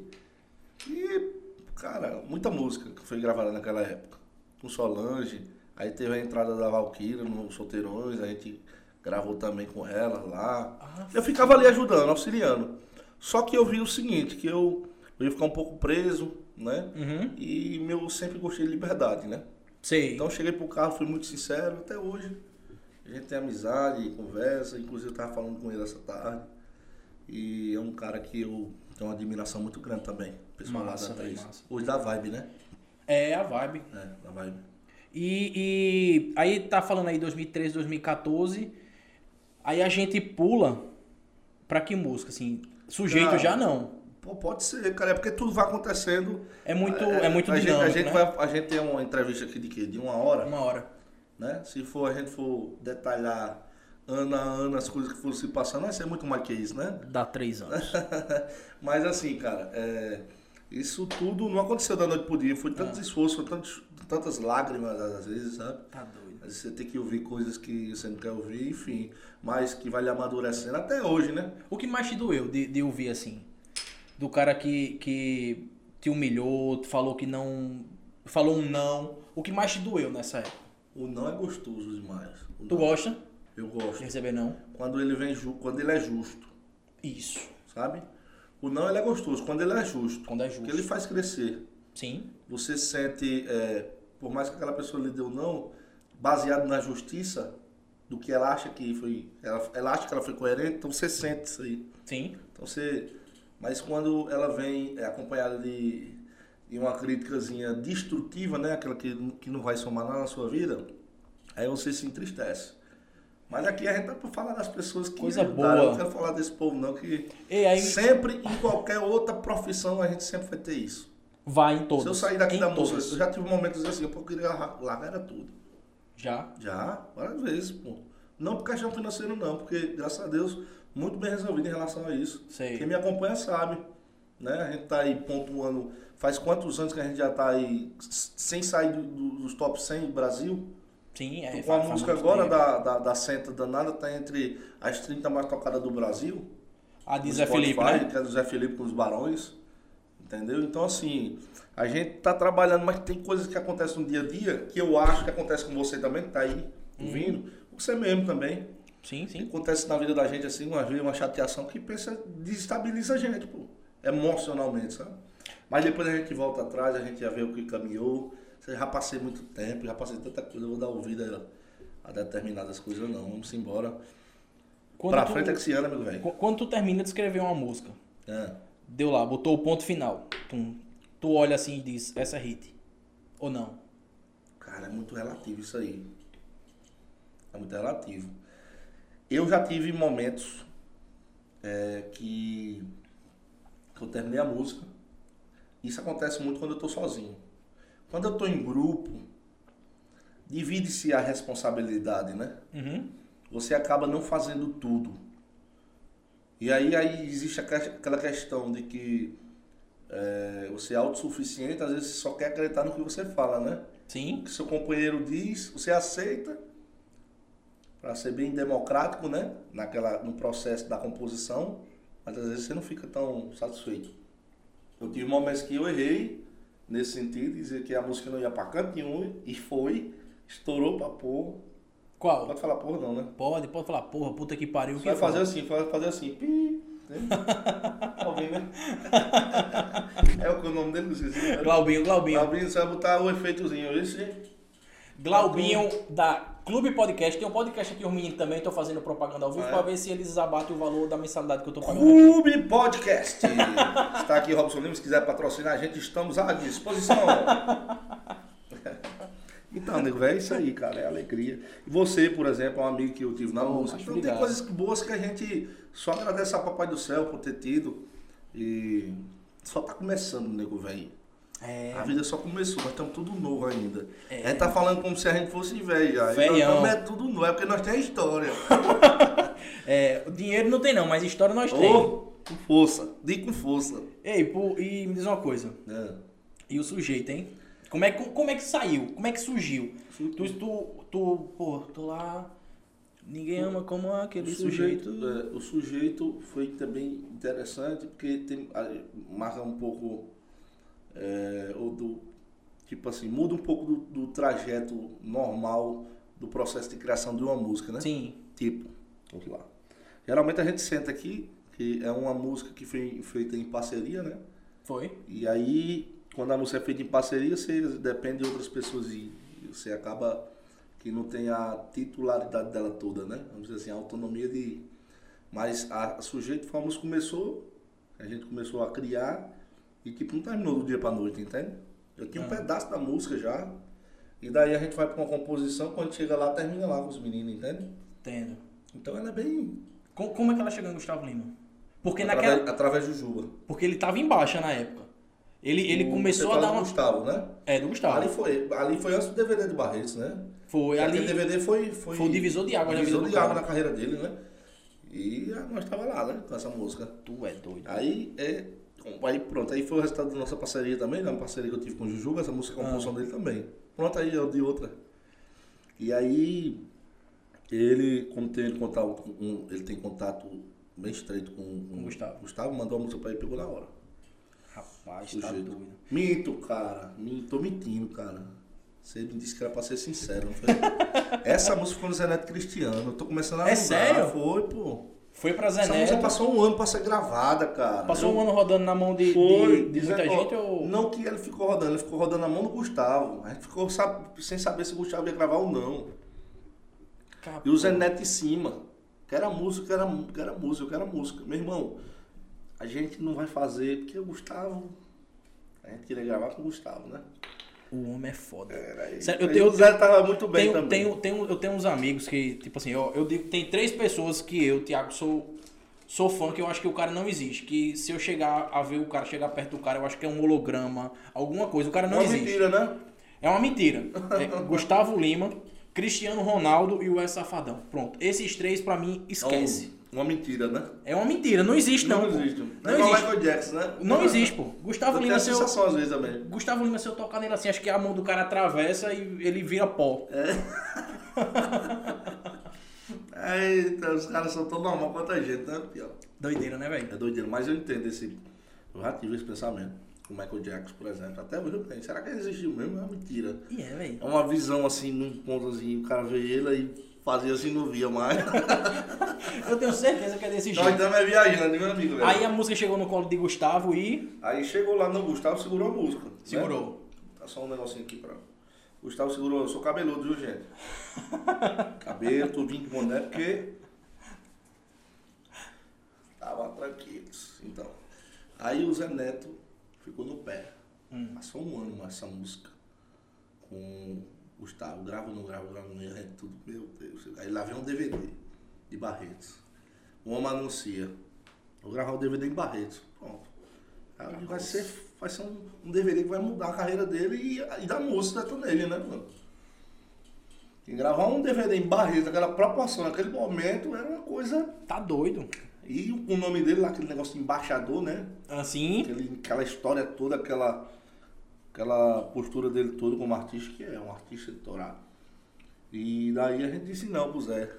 E, cara, muita música que foi gravada naquela época. Com Solange. Aí teve a entrada da Valkyra no Solteirões. A gente gravou também com ela lá. Ah, Eu ficava ali ajudando, auxiliando. Só que eu vi o seguinte, que eu, eu ia ficar um pouco preso, né? Uhum. E meu sempre gostei de liberdade, né? Sei. Então eu cheguei pro carro, fui muito sincero, até hoje. A gente tem amizade, conversa, inclusive eu tava falando com ele essa tarde. E é um cara que eu tenho uma admiração muito grande também. Pessoal lá Massa, da 3. massa. Hoje da Vibe, né? É a vibe. É, da Vibe. E, e aí tá falando aí 2013, 2014. Aí a gente pula pra que música, assim? Sujeito Cara, já não. Pô, pode ser, cara, é porque tudo vai acontecendo. É muito, é, muito a gente, dinâmico, a gente né? vai, a gente tem uma entrevista aqui de quê? De uma hora. Uma hora. Né? Se for a gente for detalhar ano a ano as coisas que foram se passando, vai ser muito mais que isso, né? Dá três anos. <laughs> Mas assim, cara, é, Isso tudo não aconteceu da noite pro dia. Foi tanto esforço, foi tantos, tantas lágrimas às vezes, sabe? Tá doido. Às vezes você tem que ouvir coisas que você não quer ouvir, enfim. Mas que vai lhe amadurecendo até hoje, né? O que mais te doeu de, de ouvir assim? Do cara que, que te humilhou, falou que não. Falou um não. O que mais te doeu nessa época? O não é gostoso demais. O Tu não- gosta Eu de gosto. receber não? Quando ele vem ju... quando ele é justo, Isso. sabe? O não ele é gostoso quando ele é justo. Quando é Porque justo. ele faz crescer. Sim. Você sente, é, por mais que aquela pessoa lhe deu não, baseado na justiça do que ela acha que foi, ela, ela acha que ela foi coerente, então você sente isso aí. Sim. Então você, mas quando ela vem é, acompanhada de, de uma críticazinha destrutiva, né, aquela que, que não vai somar nada na sua vida, aí você se entristece. Mas aqui a gente tá pra falar das pessoas que Coisa ajudaram. boa. Eu não quero falar desse povo não, que E aí sempre, em qualquer outra profissão, a gente sempre vai ter isso. vai em todos. Se eu sair daqui em da todas. música, eu já tive momentos assim, eu queria largar era tudo. Já. Já, várias vezes, pô. Não por questão financeira, não, porque, graças a Deus, muito bem resolvido em relação a isso. Sei. Quem me acompanha sabe, né? A gente tá aí pontuando. Faz quantos anos que a gente já tá aí sem sair do- do- dos top 100 do Brasil? Sim, é. Com a música agora tempo. da, da, da Senta Danada tá entre as 30 mais tocadas do Brasil. A de Zé Felipe, né? Que é do Zé Felipe com os Barões. Entendeu? Então, assim, a gente tá trabalhando, mas tem coisas que acontecem no dia a dia que eu acho que acontece com você também, que tá aí Uhum. ouvindo. Você mesmo também. Sim, sim. acontece na vida da gente, assim, uma uma chateação que pensa, desestabiliza a gente, pô. Emocionalmente, sabe? Mas depois a gente volta atrás, a gente já vê o que caminhou. Já passei muito tempo, já passei tanta coisa, eu vou dar ouvida a, determinadas coisas, não. Vamos embora. Quando pra tu, frente é que se anda, meu velho. qu- quando tu termina de escrever uma música, É. deu lá, botou o ponto final. Tum, tu olha assim e diz, essa é hit. Ou não? Cara, é muito relativo isso aí. É muito relativo. Eu já tive momentos é, que, que eu terminei a música. Isso acontece muito quando eu tô sozinho. Quando eu tô em grupo, divide-se a responsabilidade, né? Uhum. Você acaba não fazendo tudo. E aí, aí existe aque- aquela questão de que é, você é autossuficiente, às vezes você só quer acreditar no que você fala, né? Sim. o que seu companheiro diz, você aceita para ser bem democrático, né? Naquela, no processo da composição, mas às vezes você não fica tão satisfeito. Eu tive momentos que eu errei nesse sentido, dizer que a música não ia para canto nenhum e foi, estourou para porra. Qual? Pode falar porra não, né? Pode, pode falar, porra, puta que pariu. Você vai fazer assim, vai fazer assim, pi, né? <laughs> Tá né? <laughs> É o que o nome dele, não esqueci. né? Glaubinho, Glaubinho. Glaubinho, você vai botar o efeitozinho, esse. Glaubinho da Clube Podcast. Tem um podcast aqui, os meninos também estão fazendo propaganda ao vivo é? pra ver se eles abatem o valor da mensalidade que eu tô pagando. Clube Podcast. <laughs> Está aqui Robson Lima, se quiser patrocinar a gente, estamos à disposição. <laughs> Então, nego, é isso aí, cara, é alegria. E você, por exemplo, é um amigo que eu tive na Oh, música. Então tem coisas boas que a gente só agradece ao Papai do Céu por ter tido. E só tá começando, nego, velho. É. A vida só começou, nós estamos tudo novo ainda. É. A gente tá falando como se a gente fosse velho já. Nós Velhão. não é tudo novo, é porque nós temos história. <laughs> É, o dinheiro não tem não, mas história nós temos. Ô, com força, diga com força. Ei, pô, e me diz uma coisa. É. E o sujeito, hein? Como é, que- como é que saiu? Como é que surgiu? Tu, tu, tu, pô, tô lá. Ninguém ama como aquele O sujeito. sujeito, é, o sujeito foi também interessante porque tem, marca um pouco é, ou do tipo assim muda um pouco do, do trajeto normal do processo de criação de uma música, né? Sim. Tipo, vamos lá. Geralmente a gente senta aqui que é uma música que foi feita em parceria, né? Foi? E aí quando a música é feita em parceria você depende de outras pessoas e você acaba que não tem a titularidade dela toda, né? Vamos dizer assim, a autonomia de. Mas a, a sujeito que começou, a gente começou a criar e tipo não terminou do dia pra noite, entende? Eu tinha um pedaço da música já. E daí a gente vai pra uma composição, quando chega lá, termina lá com os meninos, entende? Entendo. Então ela é bem. Co- Como é que ela chegou em Gustavo Lima? Porque através, naquela. através do Juba. Porque ele tava em baixa na época. Ele, ele O- começou você a fala dar do uma. Gustavo, né? É, do Gustavo. Ali foi, ali foi antes do DVD de Barretos, né? Foi Aquele ali. DVD foi, foi, Foi o divisor de água na divisor vida do de água cara. na carreira dele, né? E ah, nós tava lá, né? Com essa música. Tu é doido. Aí é, Aí pronto, aí foi o resultado da nossa parceria também, né? Uma parceria que eu tive com o Jujuba, essa música é composição dele também. Pronto, aí eu de outra. E aí, ele, como tem contato, um, ele tem contato bem estreito com, com Com Gustavo. Gustavo, mandou a música pra ele e pegou na hora. Rapaz, tá doido. Minto, cara. Minto, tô mentindo, cara. Você me disse que era pra ser sincero, não foi? <laughs> Essa música ficou no Zé Neto Cristiano. Eu tô começando a É lembrar. sério? Foi, pô. Foi pra Zé Essa música passou um ano pra ser gravada, cara. Passou um ano rodando na mão de, Foi. de, de muita ó, gente ou. Não que ele ficou rodando, ele ficou rodando na mão do Gustavo. A gente ficou sabe, sem saber se o Gustavo ia gravar ou não. Capô. E o Zé Neto em cima. Quero a música, quero a, quero a música, eu quero a música. Meu irmão, a gente não vai fazer, porque o Gustavo. A gente queria gravar com o Gustavo, né? O homem é foda. Sério, eu tenho- o Zé tava muito bem Tenho, também. tenho, tenho, eu tenho uns amigos que, tipo assim, ó, eu digo, tem três pessoas que eu, Thiago, sou, sou fã, que eu acho que o cara não existe. Que se eu chegar a ver o cara, chegar perto do cara, eu acho que é um holograma, alguma coisa. O cara não Uma existe. mentira, né? É uma mentira. É Gustavo Lima, Cristiano Ronaldo e o S Safadão. Pronto. Esses três, pra mim, esquece. É um- Uma mentira, né? É uma mentira. Não existe, não. pô. existe. Não é existe. Michael Jackson, né? Não existe, pô. Gustavo Eu Lima, se eu, sensação às vezes também. Gustavo Lima, se eu tocar nele assim, acho que a mão do cara atravessa e ele vira pó. <laughs> Eita, os caras são tão normal quanto a gente, né? Pior. Doideira, né, velho? É doideira, mas eu entendo esse. Eu já tive esse pensamento. O Michael Jackson, por exemplo. Até hoje eu penso, será que ele existiu mesmo? É uma mentira. E é, velho. É uma visão assim, num ponto assim, o cara vê ele e fazia assim não via mais. <laughs> Eu tenho certeza que é desse Nós jeito. estamos viajando, meu amigo. velho. Aí a música chegou no colo de Gustavo e Aí chegou lá no Gustavo, segurou a música. né? segurou. Tá só um negocinho aqui pra. Gustavo segurou, eu sou cabeludo, viu, gente? <laughs> Cabelo, tudinho de boné, porque. Tava tranquilos. Então. Aí o Zé Neto ficou no pé. Hum. Passou um ano essa música. Com Gustavo. Grava ou não grava, grava ou não, gente tudo. Meu Deus. Aí lá vem um DVD de Barretos. O homem anuncia. Vou gravar o DVD em Barretos. Pronto. Aí vai ser, vai ser um, um DVD que vai mudar a carreira dele e, e da música nele, né, mano? E gravar um DVD em Barretos, aquela proporção, naquele momento, era uma coisa. Tá doido. E o, o nome dele lá, aquele negócio de embaixador, né? Assim, Aquele, aquela história toda, aquela, aquela postura dele toda como artista, que é um artista editorado. E daí a gente disse não pro Zé.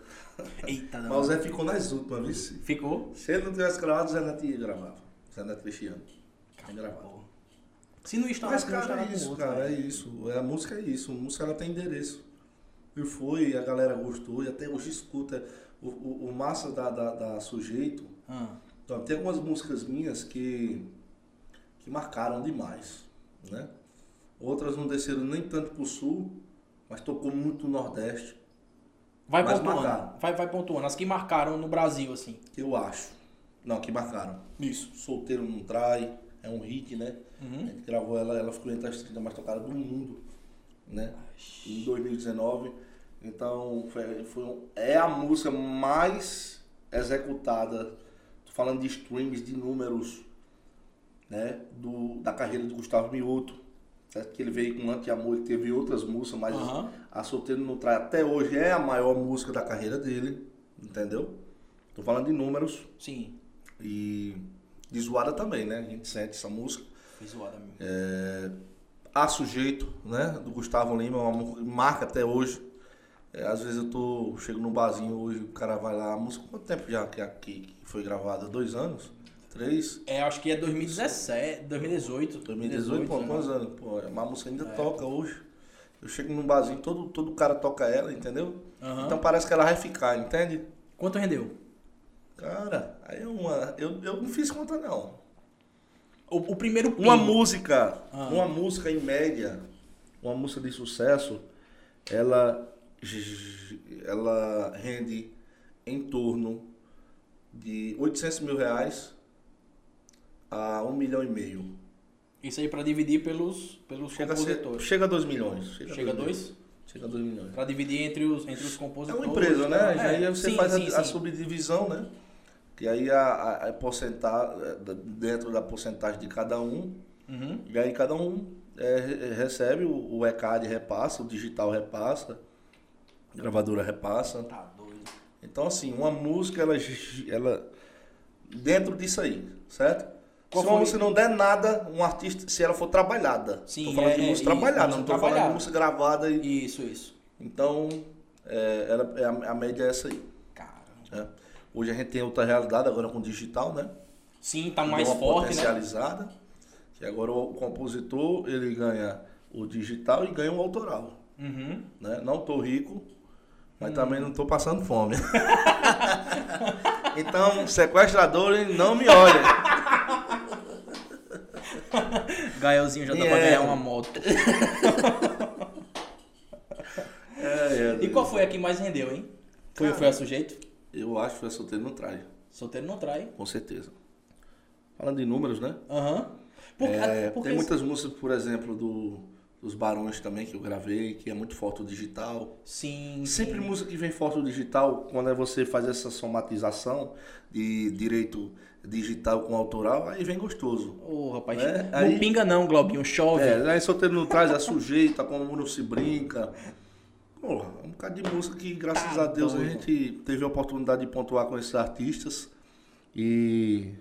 eita, <laughs> Mas o Zé ficou nas últimas, viu? ficou. Se ele não tivesse gravado, o Zé Neto ia gravar. O Zé Neto Cristiano. Tinha gravado. Se não estava Mas, não cara, é isso, outro, cara, né? é isso. É, a música é isso. A música ela tem endereço. E foi, a galera gostou, e até hoje escuta. O, o, o massa da, da, da Sujeito. Ah, Então, tem algumas músicas minhas que, que marcaram demais, né? Outras não desceram nem tanto pro sul, mas tocou muito no Nordeste, Vai Mas pontuando. marcaram. Vai, vai pontuando. As que marcaram no Brasil, assim. eu acho. Não, que marcaram. Isso. Solteiro não trai, é um hit, né? A Uhum. gente gravou ela, ela ficou entre as 30 mais tocadas do mundo, né? Em 2019. Então, foi, foi um- é a música mais executada, tô falando de streams, de números, né? Do, da carreira de Gustavo Mioto. Certo? Que ele veio com Anti-Amor, ele teve outras músicas, mas Aham. a Solteiro não trai até hoje é a maior música da carreira dele, entendeu? Tô falando de números Sim. e de zoada também, né? A gente sente essa música. Foi zoada mesmo. É, A Sujeito, né? Do Gustavo Lima, é uma marca até hoje. É, às vezes eu tô, chego no barzinho hoje, o cara vai lá, a música, quanto tempo já que, que, que foi gravada? Dois anos? Três? É, acho que é 2017, 2018. 2018, pô, né? quantos anos? Pô, uma música ainda toca hoje. Eu chego num barzinho, todo, todo cara toca ela, entendeu? Aham. Então parece que ela vai ficar, entende? Quanto rendeu? Cara, aí é uma. Eu, eu não fiz conta não. O, o primeiro Uma pingo. música, Ah. uma música em média, uma música de sucesso, ela, ela rende em torno de 800 mil reais a um milhão e meio. Isso aí pra dividir pelos, pelos Chega a, ser, compositores. chega a 2 milhões. Chega a milhões. dois? Chega a 2 milhões. Pra dividir entre os, entre os É compositores. uma empresa, né? É, aí você sim, faz a- sim, a, sim. subdivisão, né? Que aí a, a, a porcentagem, dentro da porcentagem de cada um, Uhum. E aí cada um é, re- recebe, o, o ECAD repassa, o digital repassa, a gravadora repassa. Tá doido. Então assim, uma música, ela, ela dentro disso aí, certo? Qual se música não der nada, um artista, se ela for trabalhada. Sim, tô falando é- de é- música e- trabalhada, não tô falando trabalhada. de música gravada. E, Isso, isso. então, é, ela, é a, a média é essa aí. Cara. né? Hoje a gente tem outra realidade, agora com digital, né? Sim, tá mais uma forte, né? potencializada. Que agora o compositor, ele ganha o digital e ganha o autoral. Uhum. né? Não tô rico, mas Hum. também não tô passando fome. <laughs> então, sequestradores, não me olhem. <laughs> Gaelzinho já dá pra É. ganhar uma moto. <laughs> É, é, E qual foi a que mais rendeu, hein? Foi, Cara. foi a sujeito? Eu acho que foi solteiro não trai, Solteiro não trai. com certeza. Falando de números, né? Aham. Porque, É, tem muitas músicas, por exemplo, do, dos Barões também que eu gravei, que é muito forte o digital. Sim. Sempre sim. música que vem forte o digital, quando é você faz essa somatização de direito digital com autoral, aí vem gostoso. Ô, rapaz. É, Não aí- pinga não, Globinho. Chove. É, aí solteiro não traz a sujeita, como não se brinca. Porra, é um bocado de música que, graças Tá a Deus, a doido. gente teve a oportunidade de pontuar com esses artistas e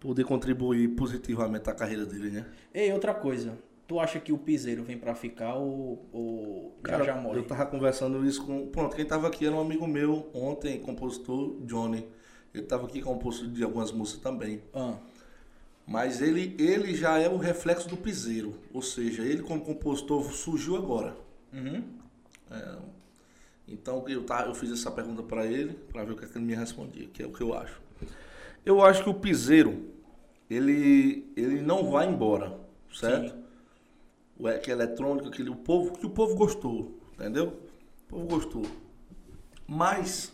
poder contribuir positivamente à carreira dele, né? Ei, outra coisa. Tu acha que o piseiro vem pra ficar ou, ou já já morre? eu tava conversando isso com. Pronto, quem tava aqui era um amigo meu ontem, compositor Johnny. Ele tava aqui composto de algumas músicas também. Ah, Mas ele, ele já é o reflexo do piseiro. Ou seja, ele como compositor surgiu agora. uhum. É, então eu, tá, eu fiz essa pergunta para ele, para ver o que, é que ele me respondia, que é o que eu acho. Eu acho que o piseiro, ele, ele não vai embora, certo? Sim. O é que é eletrônico, aquele, o povo, que o povo gostou, entendeu? O povo gostou. Mas,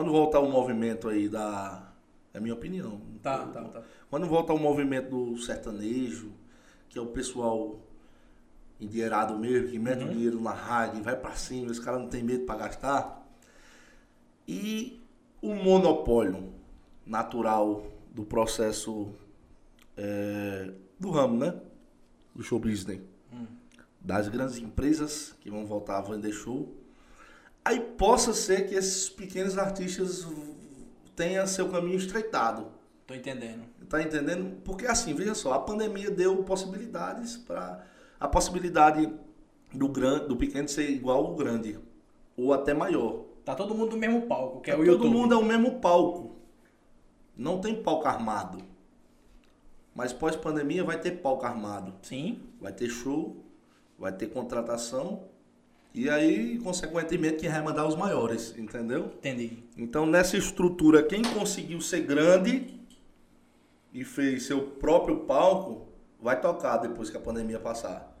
quando voltar o movimento aí da. É a minha opinião. Tá, tá, tá. Quando volta o movimento do sertanejo, que é o pessoal endinheirado mesmo, que mete o dinheiro na rádio e vai pra cima, os caras não tem medo pra gastar. E o monopólio natural do processo é, do ramo, né? Do show business. Das grandes empresas que vão voltar a vender show. Aí possa ser que esses pequenos artistas tenham seu caminho estreitado. Tô entendendo. Tá entendendo? Porque assim, veja só, a pandemia deu possibilidades para a possibilidade do grande, do pequeno ser igual ao grande ou até maior. Tá todo mundo no mesmo palco, que é o Todo YouTube. mundo é o mesmo palco. Não tem palco armado. Mas pós-pandemia vai ter palco armado. Sim. Vai ter show, vai ter contratação e aí, consequentemente, quem vai mandar os maiores, entendeu? Entendi. Então, nessa estrutura, quem conseguiu ser grande e fez seu próprio palco, vai tocar depois que a pandemia passar.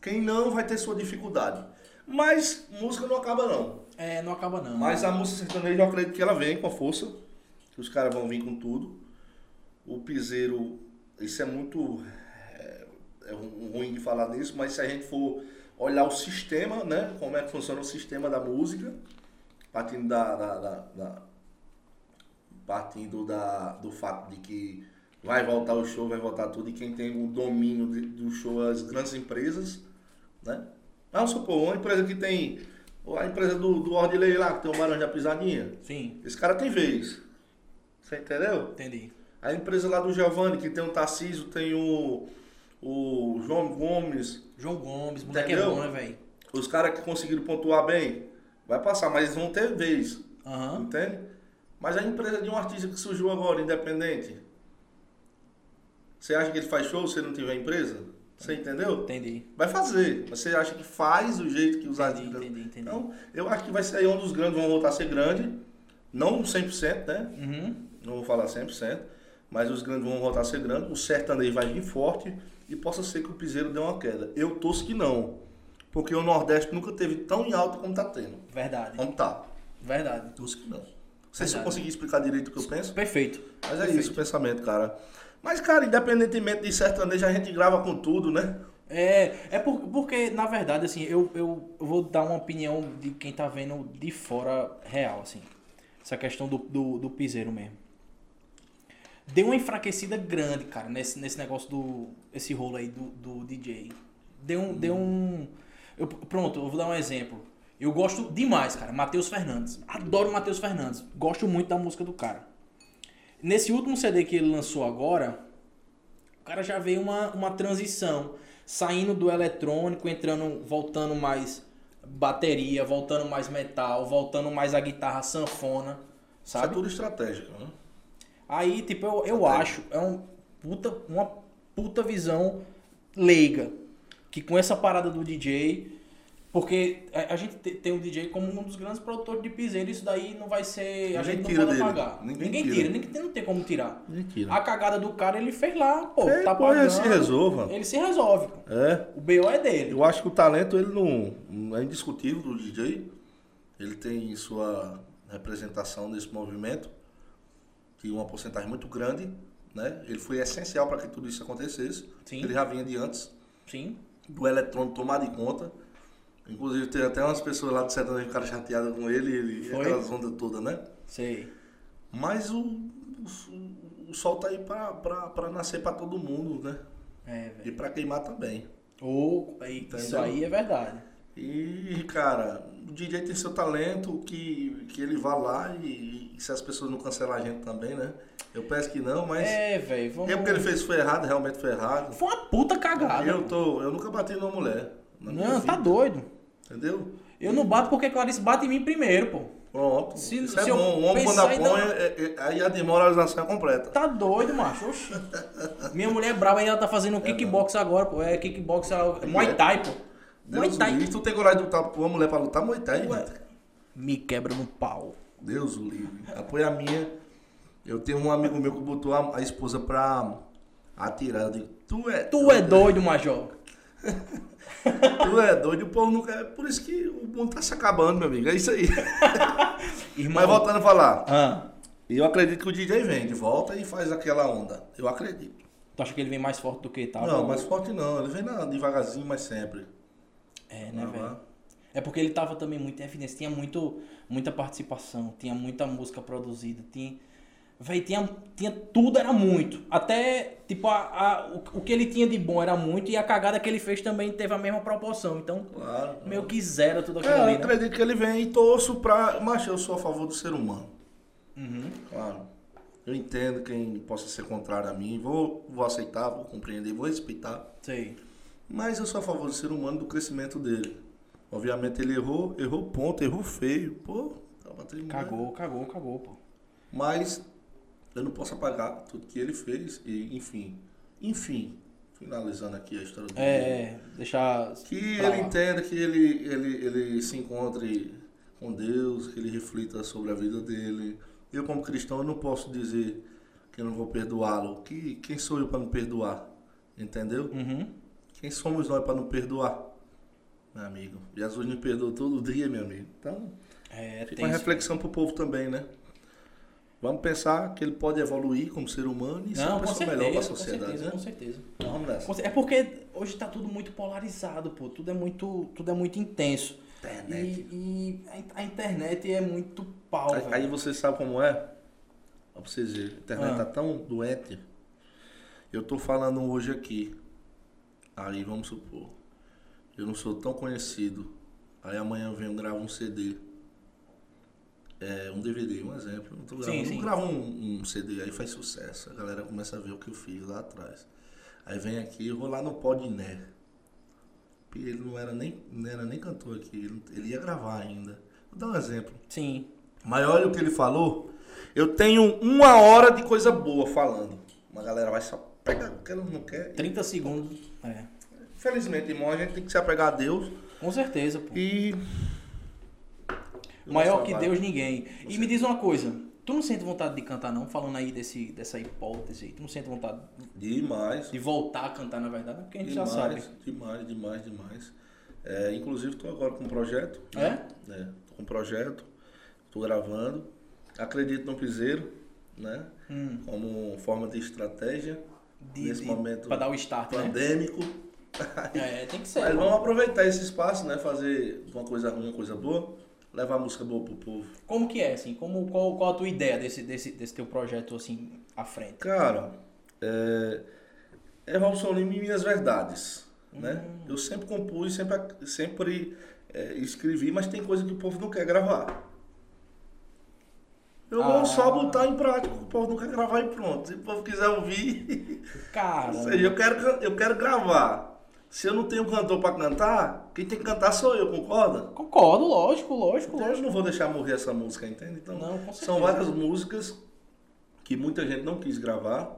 Quem não, vai ter sua dificuldade. Mas música não acaba, não. É, não acaba não. Mas a música sertaneja, eu acredito que ela vem com a força. Que os caras vão vir com tudo. O piseiro, isso é muito é, é ru- ruim de falar nisso, mas se a gente for olhar o sistema, né? Como é que funciona o sistema da música, partindo da, da- da- da- partindo da, do fato de que vai voltar o show, vai voltar tudo, e quem tem o domínio de- do show é as grandes empresas, né? Vamos supor, uma empresa que tem. A empresa do, do Ordilei lá, que tem o da Pisadinha. Sim, Esse cara tem vez. Você entendeu? entendi. A empresa lá do Giovanni, que tem o Tarcísio, tem o, o João Gomes. João Gomes, moleque Entendeu? é bom, né, velho? Os caras que conseguiram pontuar bem, vai passar, mas eles vão ter vez. Aham. Entende? Mas a empresa de um artista que surgiu agora, independente. Você acha que ele faz show se ele não tiver empresa? Você entendeu? Entendi. Vai fazer. Mas Você acha que faz do jeito que os Entendi, artistas. entendi, entendi. Então, eu acho que vai ser aí um dos grandes, vão voltar a ser grande. Não 100%, né? Uhum. não vou falar 100%, mas os grandes vão voltar a ser grandes, o sertanejo vai vir forte e possa ser que o piseiro dê uma queda. Eu torço que não, porque o Nordeste nunca teve tão em alta como tá tendo. Verdade. Como tá? Verdade. Torço que não. Não sei se eu consegui explicar direito o que eu penso, Perfeito. mas é Perfeito. isso o pensamento, cara. Mas, cara, independentemente de sertanejo, a gente grava com tudo, né? É, é por- porque, na verdade, assim, eu, eu vou dar uma opinião de quem tá vendo de fora real, assim. Essa questão do, do, do piseiro mesmo. Deu uma enfraquecida grande, cara, nesse, nesse negócio do. Esse rolo aí do, do DJ. Deu um. Deu um eu, pronto, eu vou dar um exemplo. Eu gosto demais, cara. Matheus Fernandes. Adoro Matheus Fernandes. Gosto muito da música do cara. Nesse último CD que ele lançou agora, o cara já veio uma, uma transição. Saindo do eletrônico, entrando, voltando mais bateria, voltando mais metal, voltando mais a guitarra sanfona, Isso é sabe? tudo estratégico, né? Aí, tipo, eu, eu acho, é um puta, uma puta visão leiga. Que com essa parada do DJ, porque a, a gente te- tem o DJ como um dos grandes produtores de piseiro, isso daí não vai ser. a Ninguém gente não pode dele. apagar. Ninguém Ninguém, tira. ninguém, não tem como tirar. Mentira. A cagada do cara ele fez lá, pô, É, tá pô, pagando. ele se resolva. Ele se resolve. pô. É. O BO é dele. Eu acho que o talento ele não, não é indiscutível do DJ. Ele tem sua representação nesse movimento, que uma porcentagem muito grande, né? Ele foi essencial para que tudo isso acontecesse. Sim. Ele já vinha de antes Sim. do eletrônico tomar de conta. Inclusive tem até umas pessoas lá do sertanejo que ficaram chateadas com ele, ele Foi? aquelas ondas todas, né? Sei. Mas o, o, o sol tá aí pra nascer pra todo mundo, né? É, E velho. pra queimar também. Ô, aí, Isso Entendeu? aí é verdade. E, cara, o DJ tem seu talento, que, que ele vá lá e, e se as pessoas não cancelar a gente também, né? Eu peço que não, mas É, velho. Vamos... é porque ele fez foi errado, realmente foi errado. Foi uma puta cagada. eu, tô, eu nunca bati numa mulher. Não, tá doido. Entendeu? Eu não bato porque Clarice bate em mim primeiro, pô. Pronto. Se- Isso se é bom. O homem quando apoia, dar- é- é- aí a desmoralização é completa. Tá doido, macho. Oxi. Minha mulher é brava e ela tá fazendo um kickbox agora, pô. É kickbox, é Muay Thai, pô. Muay Deus o Thai. Tu tem coragem de lutar pra uma mulher pra lutar Muay Thai, Ué. Me quebra no pau. Deus o livre. Apoia a minha. Eu tenho um amigo meu que botou a, a esposa pra atirar. Eu digo, tu é. Tu é doido, Major. <laughs> Tu é doido, o povo não quer. Por isso que o mundo tá se acabando, meu amigo. É isso aí. <laughs> Irmão. Mas voltando a falar. Ah, Eu acredito que o DJ vem de volta e faz aquela onda. Eu acredito. tu acha que ele vem mais forte do que tava? Não, mais forte não. Ele vem na- devagarzinho, mas sempre. É, né, velho? É porque ele tava também muito em evidência. Tinha muito, muita participação, tinha muita música produzida, tinha. Véi, tinha, tinha tudo, era muito. Até, tipo, a, a- o, o que ele tinha de bom era muito e a cagada que ele fez também teve a mesma proporção. Então, Claro. meio que zero tudo aquilo É, eu ali, né? acredito que ele vem e torço pra. Mas eu sou a favor do ser humano. Uhum. Claro. Eu entendo quem possa ser contrário a mim. Vou, vou aceitar, vou compreender, vou respeitar. Sei. Mas eu sou a favor do ser humano, do crescimento dele. Obviamente ele errou, errou ponto, errou feio. Pô, tá batendo Cagou, cagou, cagou, pô. Mas eu não posso apagar tudo que ele fez. E, enfim, enfim, finalizando aqui a história do É, é, deixar. Que ele lá. entenda que ele, ele, ele se encontre com Deus, que ele reflita sobre a vida dele. Eu, como cristão, eu não posso dizer que eu não vou perdoá-lo. Que, quem sou eu para não perdoar? Entendeu? Uhum. Quem somos nós para não perdoar? Meu amigo, Jesus me perdoa todo dia, meu amigo. Então, É, fica tem uma reflexão pro povo também, né? Vamos pensar que ele pode evoluir como ser humano e ser uma com pessoa certeza, melhor para a com sociedade, certeza, né? com certeza. Então, vamos nessa. É porque hoje tá tudo muito polarizado, pô. Tudo é muito, tudo é muito intenso. Internet. E, e a, internet é muito pau, Aí, aí você sabe como é? Pra vocês verem, a internet Ah. tá tão doente. Eu tô falando hoje aqui. Aí vamos supor. Eu não sou tão conhecido. Aí amanhã eu venho gravar um CD. É, um DVD, um exemplo. Eu tô Sim, gravando, sim. eu gravo um, um CD, aí faz sucesso. A galera começa a ver o que eu fiz lá atrás. Aí vem aqui, eu vou lá no Podné. E Ele não era nem, não era nem cantor aqui, ele, ele ia gravar ainda. Vou dar um exemplo. Sim. Mas olha o que ele falou. Eu tenho uma hora de coisa boa falando. Uma galera vai só pegar o que ela não quer. 30 segundos. É. Felizmente, irmão, a gente tem que se apegar a Deus. Com certeza, pô. E. Maior que. Deus, ninguém. E me diz uma coisa. Tu não sente vontade de cantar, não? Falando aí desse, dessa hipótese aí. Tu não sente vontade Demais. de voltar a cantar, na verdade? Porque a gente Demais, já sabe. demais, demais, demais. É, inclusive, estou agora com um projeto. É? É, tô com um projeto. Estou gravando. Acredito no piseiro, né? Hum. Como forma de estratégia. De, nesse de- momento Pra dar o start, né? Pandêmico. É, tem que ser. Mas vamos aproveitar esse espaço, né? Fazer uma coisa ruim, uma coisa boa. Levar música boa pro povo. Como que é, assim? Como, qual, qual a tua ideia desse, desse, desse teu projeto, assim, à frente? Cara, é, é Robson Lima e Minhas Verdades, né? Hum. Eu sempre compus, sempre, sempre é, escrevi, mas tem coisa que o povo não quer gravar. Eu vou Ah. só botar em prática, o povo não quer gravar e pronto. Se o povo quiser ouvir. Cara. <laughs> Ou seja, eu quero, eu quero gravar. Se eu não tenho cantor pra cantar, quem tem que cantar sou eu, concorda? Concordo, lógico, lógico, Então eu lógico. não vou deixar morrer essa música, entende? Então, Não, são várias músicas que muita gente não quis gravar,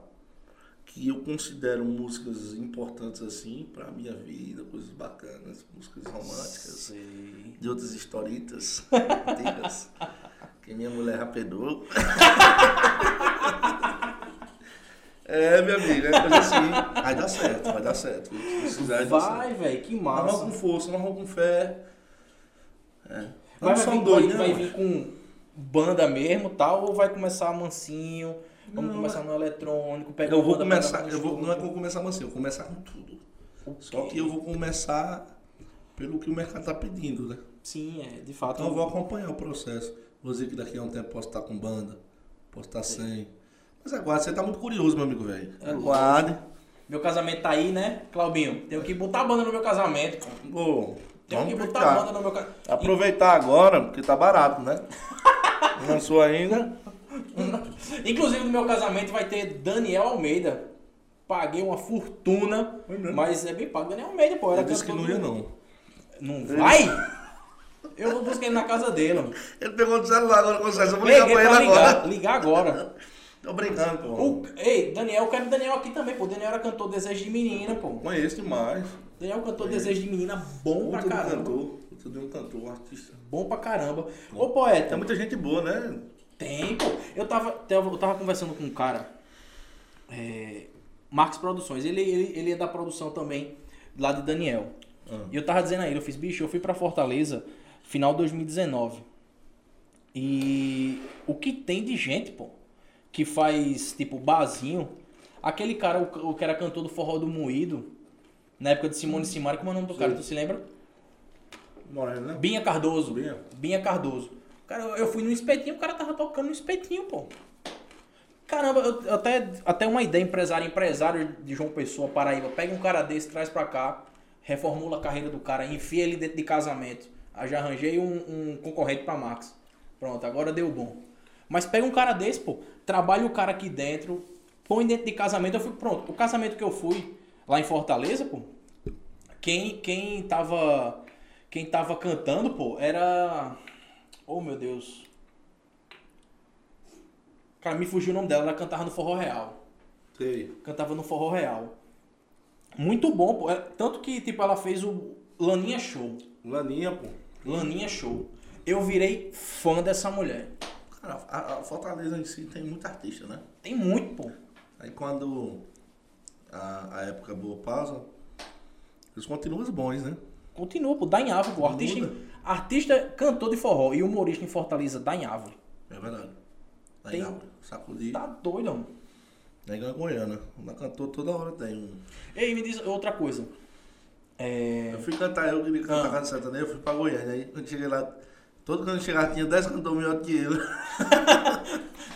que eu considero músicas importantes assim pra minha vida, coisas bacanas, músicas românticas, Sei. de outras historitas <laughs> antigas, que minha mulher rapedou. <laughs> É, meu amigo, é coisa assim. Vai dar certo, vai dar certo. Vai. Vai, velho, que Mas massa. vamos com força, vamos com fé. É. Vai, Não vai, são vir, dois, vai, né? vai vir com banda mesmo tal, ou vai começar mansinho? Vamos Não, começar no eletrônico, pegar Eu vou começar, eu vou, não é vou começar assim, eu vou começar com tudo. Só que eu vou começar pelo que o mercado tá pedindo, né? Sim, é, de fato. Então eu vou acompanhar o processo. Vou dizer que daqui a um tempo posso estar com banda, posso estar sem. Mas aguarde, você tá muito curioso, meu amigo velho. Aguarde. Meu casamento tá aí, né, Claubinho? Tenho que botar a banda no meu casamento. Ô, Tenho vamos que botar a banda ficar. no meu casamento. Aproveitar agora, porque tá barato, né? <laughs> Não lançou ainda. <laughs> Inclusive no meu casamento vai ter Daniel Almeida. Paguei uma fortuna, Foi mesmo? mas é bem pago. Daniel Almeida, pô. Era Ele disse que cantor não ia, do- não. Não vai? Eu vou buscar ele na casa dele. mano. <laughs> Ele pegou do celular agora vocês. Eu vou Peguei ligar pra pra ele ligar, agora. ligar agora. Tô brincando, pô. O- ei, Daniel, eu quero Daniel aqui também, pô. Daniel era cantor Desejo de Menina, pô. Conheço demais. Daniel cantor Desejo de Menina bom pra de um caramba. cantor. Puta de um cantor, um artista. Bom pra caramba. Ô, Tem poeta, muita gente boa, né? tem, pô. Eu tava, eu tava conversando com um cara, é, Marcos Produções. Ele, ele, ele é da produção também, lá de Daniel. Ah. E eu tava dizendo a ele, eu fiz, bicho, eu fui pra Fortaleza final de 2019. E o que tem de gente, pô, que faz, tipo, barzinho. Aquele cara, o, o que era cantor do Forró do Moído, na época de Simone Simara, como é o nome do cara, tu se lembra? Moreno, né? Binha Cardoso. Binha. Binha Cardoso. Cara, eu- eu fui no espetinho, o cara tava tocando no espetinho, pô. Caramba, eu, eu até, até uma ideia, empresário, empresário de João Pessoa, Paraíba, pega um cara desse, traz pra cá, reformula a carreira do cara, enfia ele dentro de casamento. Aí já arranjei um, um concorrente pra Max. Pronto, agora deu bom. Mas pega um cara desse, pô, trabalha o cara aqui dentro, põe dentro de casamento, eu fui, pronto. O casamento que eu fui lá em Fortaleza, pô, quem, quem tava. Quem tava cantando, pô, era. Oh meu Deus. Cara, me fugiu o nome dela, ela cantava no Forró Real. Sei. Cantava no Forró Real. Muito bom, pô. É, Tanto que, tipo, ela fez o Laninha Show. Laninha, pô. Laninha Show. Eu virei fã dessa mulher. Cara, a, a Fortaleza em si tem muito artista, né? Tem muito, pô. Aí quando a, a época boa passa, eles continuam os bons, né? Continua, pô. Dá em árvore, pô. Artista, Muda. artista, cantor de forró e humorista em Fortaleza, dá em árvore. É verdade. Aí, Tem- Árvore, Sacudi. Tá doido, mano. Negão é Goiânia. Na cantor toda hora tem um. Ei, me diz outra coisa. É. Eu fui cantar, eu queria cantar Ah. canto sertanejo, eu fui pra Goiânia. Aí quando cheguei lá, todo quando eu chegava tinha 10 cantores melhor que eu. <laughs>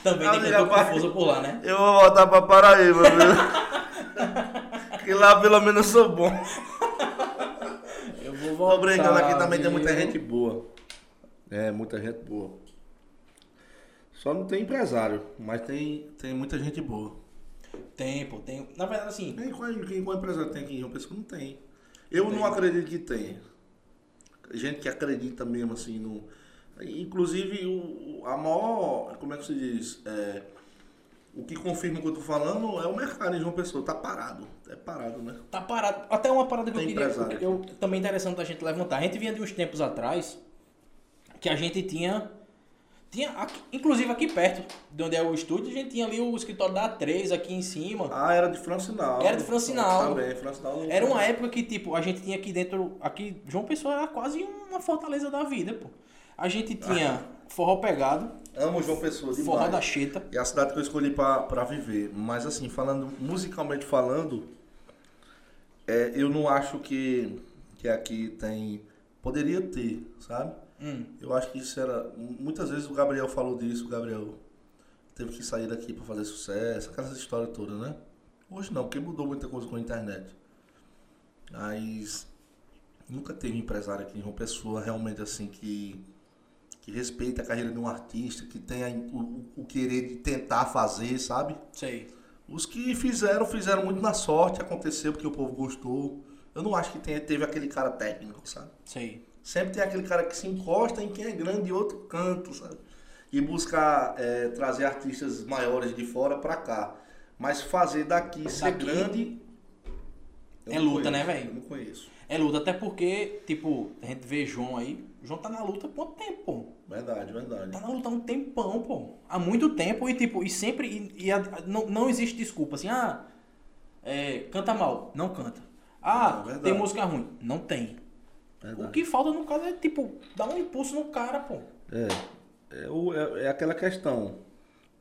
Também tem cantor com força por lá, né? Eu vou voltar pra Paraíba, viu? que lá pelo menos eu sou bom. Eu vou Tô voltar. brincando, aqui também tem viu? muita gente boa. É, muita gente boa. Só não tem empresário, mas tem, tem muita gente boa. Tem, pô, tem. Na verdade, assim, Quem, qual, quem, qual empresário tem aqui em João Pessoa? Não tem. Eu Tem. não acredito que tem. Gente que acredita mesmo assim no. Inclusive o, a maior. Como é que se diz? É, o que confirma o que eu tô falando é o mercado em João Pessoa. Tá parado. É parado, né? tá parado. Até uma parada que eu Tem queria. empresário. que Eu, também interessante a gente levantar. A gente vinha de uns tempos atrás que a gente tinha. Tinha, aqui- inclusive aqui perto de onde é o estúdio, a gente tinha ali o escritório da A3 aqui em cima. Ah, era de Francinal. Era de Francinal. Também, Francinal. Era uma época que, tipo, a gente tinha aqui dentro. Aqui, João Pessoa era quase uma fortaleza da vida, pô. A gente tinha forró pegado, Amo João Pessoa demais. forró da cheta. É a cidade que eu escolhi pra, pra viver. Mas assim, falando, musicalmente falando, é, eu não acho que, que aqui tem. Poderia ter, sabe? Hum. Eu acho que isso era. Muitas vezes o Gabriel falou disso, o Gabriel teve que sair daqui pra fazer sucesso, aquelas histórias todas, né? Hoje não, porque mudou muita coisa com a internet. Mas nunca teve empresário aqui em João Pessoa realmente assim que, que respeita a carreira de um artista, que tem o, o querer de tentar fazer, sabe? Sei. Os que fizeram, fizeram muito na sorte, aconteceu porque o povo gostou. Eu não acho que tenha, teve aquele cara técnico, sabe? Sei. Sempre tem aquele cara que se encosta em quem é grande de outro canto, sabe? E buscar é, trazer artistas maiores de fora pra cá. Mas fazer daqui ser Daqui grande. é luta, conheço, né, velho? Eu não conheço. É luta, até porque, tipo, a gente vê João aí. João tá na luta há quanto tempo, pô? Verdade, verdade. Tá na luta há um tempão, pô. Há muito tempo e, tipo, e sempre. E, e a- não, não existe desculpa assim, ah, é, canta mal. Não canta. Ah, tem música ruim. Não tem. Verdade. O que falta no caso é, tipo, dar um impulso no cara, pô. É, é, o- é, é aquela questão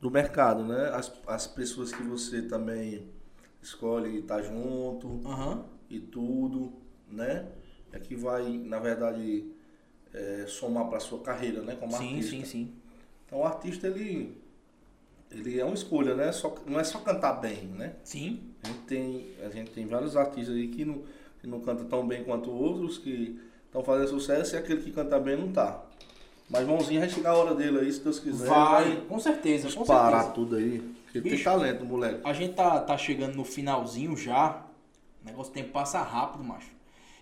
do mercado, né? As, as pessoas que você também escolhe estar junto Aham. e tudo, né? É que vai, na verdade, é, somar para sua carreira, né? Como Sim, artista. sim, sim. Então o artista, ele, ele é uma escolha, né? Só, não é só cantar bem, né? Sim. A gente tem, a gente tem vários artistas aí que não, que não cantam tão bem quanto outros, que estão fazendo sucesso e aquele que canta bem não tá. Mas mãozinha vai chegar a hora dele aí, se Deus quiser. Vai, com certeza, com parar certeza. tudo aí. Porque ele tem talento, moleque. A gente tá, tá chegando no finalzinho já. O negócio tem que passar rápido, macho.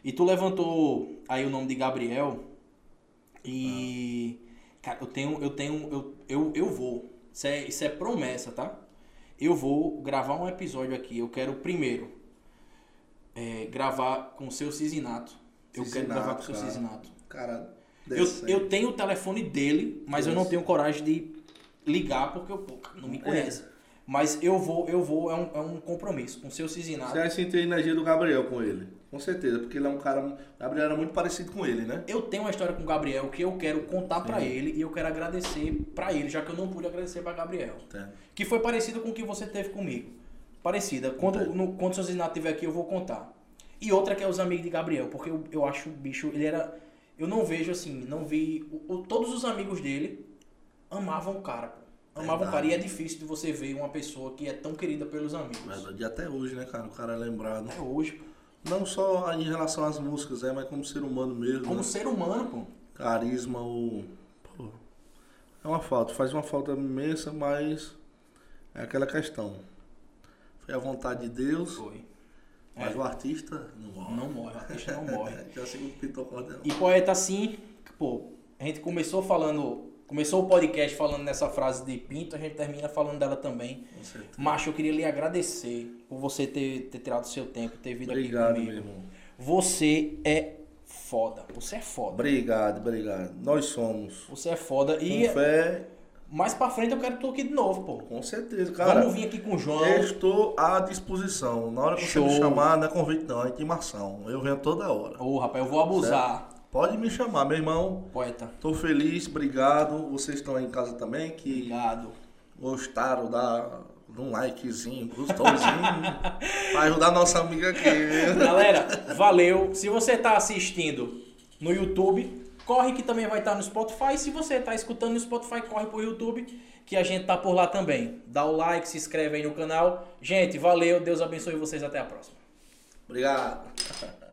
E tu levantou aí o nome de Gabriel. E. Cara, eu tenho. Eu tenho. Eu, eu, eu vou. Isso é, isso é promessa, tá? Eu vou gravar um episódio aqui. Eu quero primeiro é, gravar com o seu Cisinato. Eu quero gravar com o seu. Cisinato. Cara, Eu, eu tenho o telefone dele, mas eu não tenho coragem de ligar porque eu pô, não me É. conhece. Mas eu vou, eu vou, é um, é um compromisso com o seu Cisinato. Você vai sentir a energia do Gabriel com ele. Com certeza, porque ele é um cara. Gabriel era muito parecido com ele, né? Eu tenho uma história com o Gabriel que eu quero contar pra Sim. ele e eu quero agradecer pra ele, já que eu não pude agradecer pra Gabriel. Tá. Que foi parecido com o que você teve comigo. Parecida. Quando, Entendi. no, quando o seu Cisinato estiver aqui, eu vou contar. E outra que é os amigos de Gabriel, porque eu, eu acho o bicho, ele era. Eu não vejo assim, não vi. o- o- todos os amigos dele amavam o cara, pô. Amavam o cara. E é difícil de você ver uma pessoa que é tão querida pelos amigos. Verdade. Até hoje, né, cara? O cara é lembrado. Até hoje, pô. Não só em relação às músicas, é, mas como ser humano mesmo. Como né? ser humano, pô. Carisma, o. Pô, é uma falta, faz uma falta imensa, mas é aquela questão. Foi a vontade de Deus, Foi. Mas É. o artista não morre. Não morre, o artista não morre. Já <laughs> sei que pintou cordel. E poeta assim, pô, a gente começou falando, começou o podcast falando nessa frase de Pinto, a gente termina falando dela também. Com certeza. Macho, eu queria lhe agradecer por você ter, ter tirado seu tempo, ter vindo Obrigado, aqui meu comigo. irmão. Você é foda, você é foda. Obrigado, obrigado. Nós somos. Você é foda e Com fé, mais pra frente eu quero tu aqui de novo, pô. com certeza, cara. Vamos vir aqui com o João. Eu estou à disposição. Na hora que Show. você me chamar, não é convite não, é intimação. Eu venho toda hora. Ô, rapaz, eu vou abusar. Pode me chamar, meu irmão. Poeta. Tô feliz, obrigado. Vocês estão aí em casa também, que Obrigado. gostaram da um likezinho, gostosinho, <laughs> pra ajudar nossa amiga aqui. Galera, valeu. Se você tá assistindo no YouTube, corre que também vai estar no Spotify. Se você tá escutando no Spotify, corre pro YouTube, que a gente tá por lá também. Dá o like, se inscreve aí no canal. Gente, valeu. Deus abençoe vocês. Até a próxima. Obrigado. <laughs>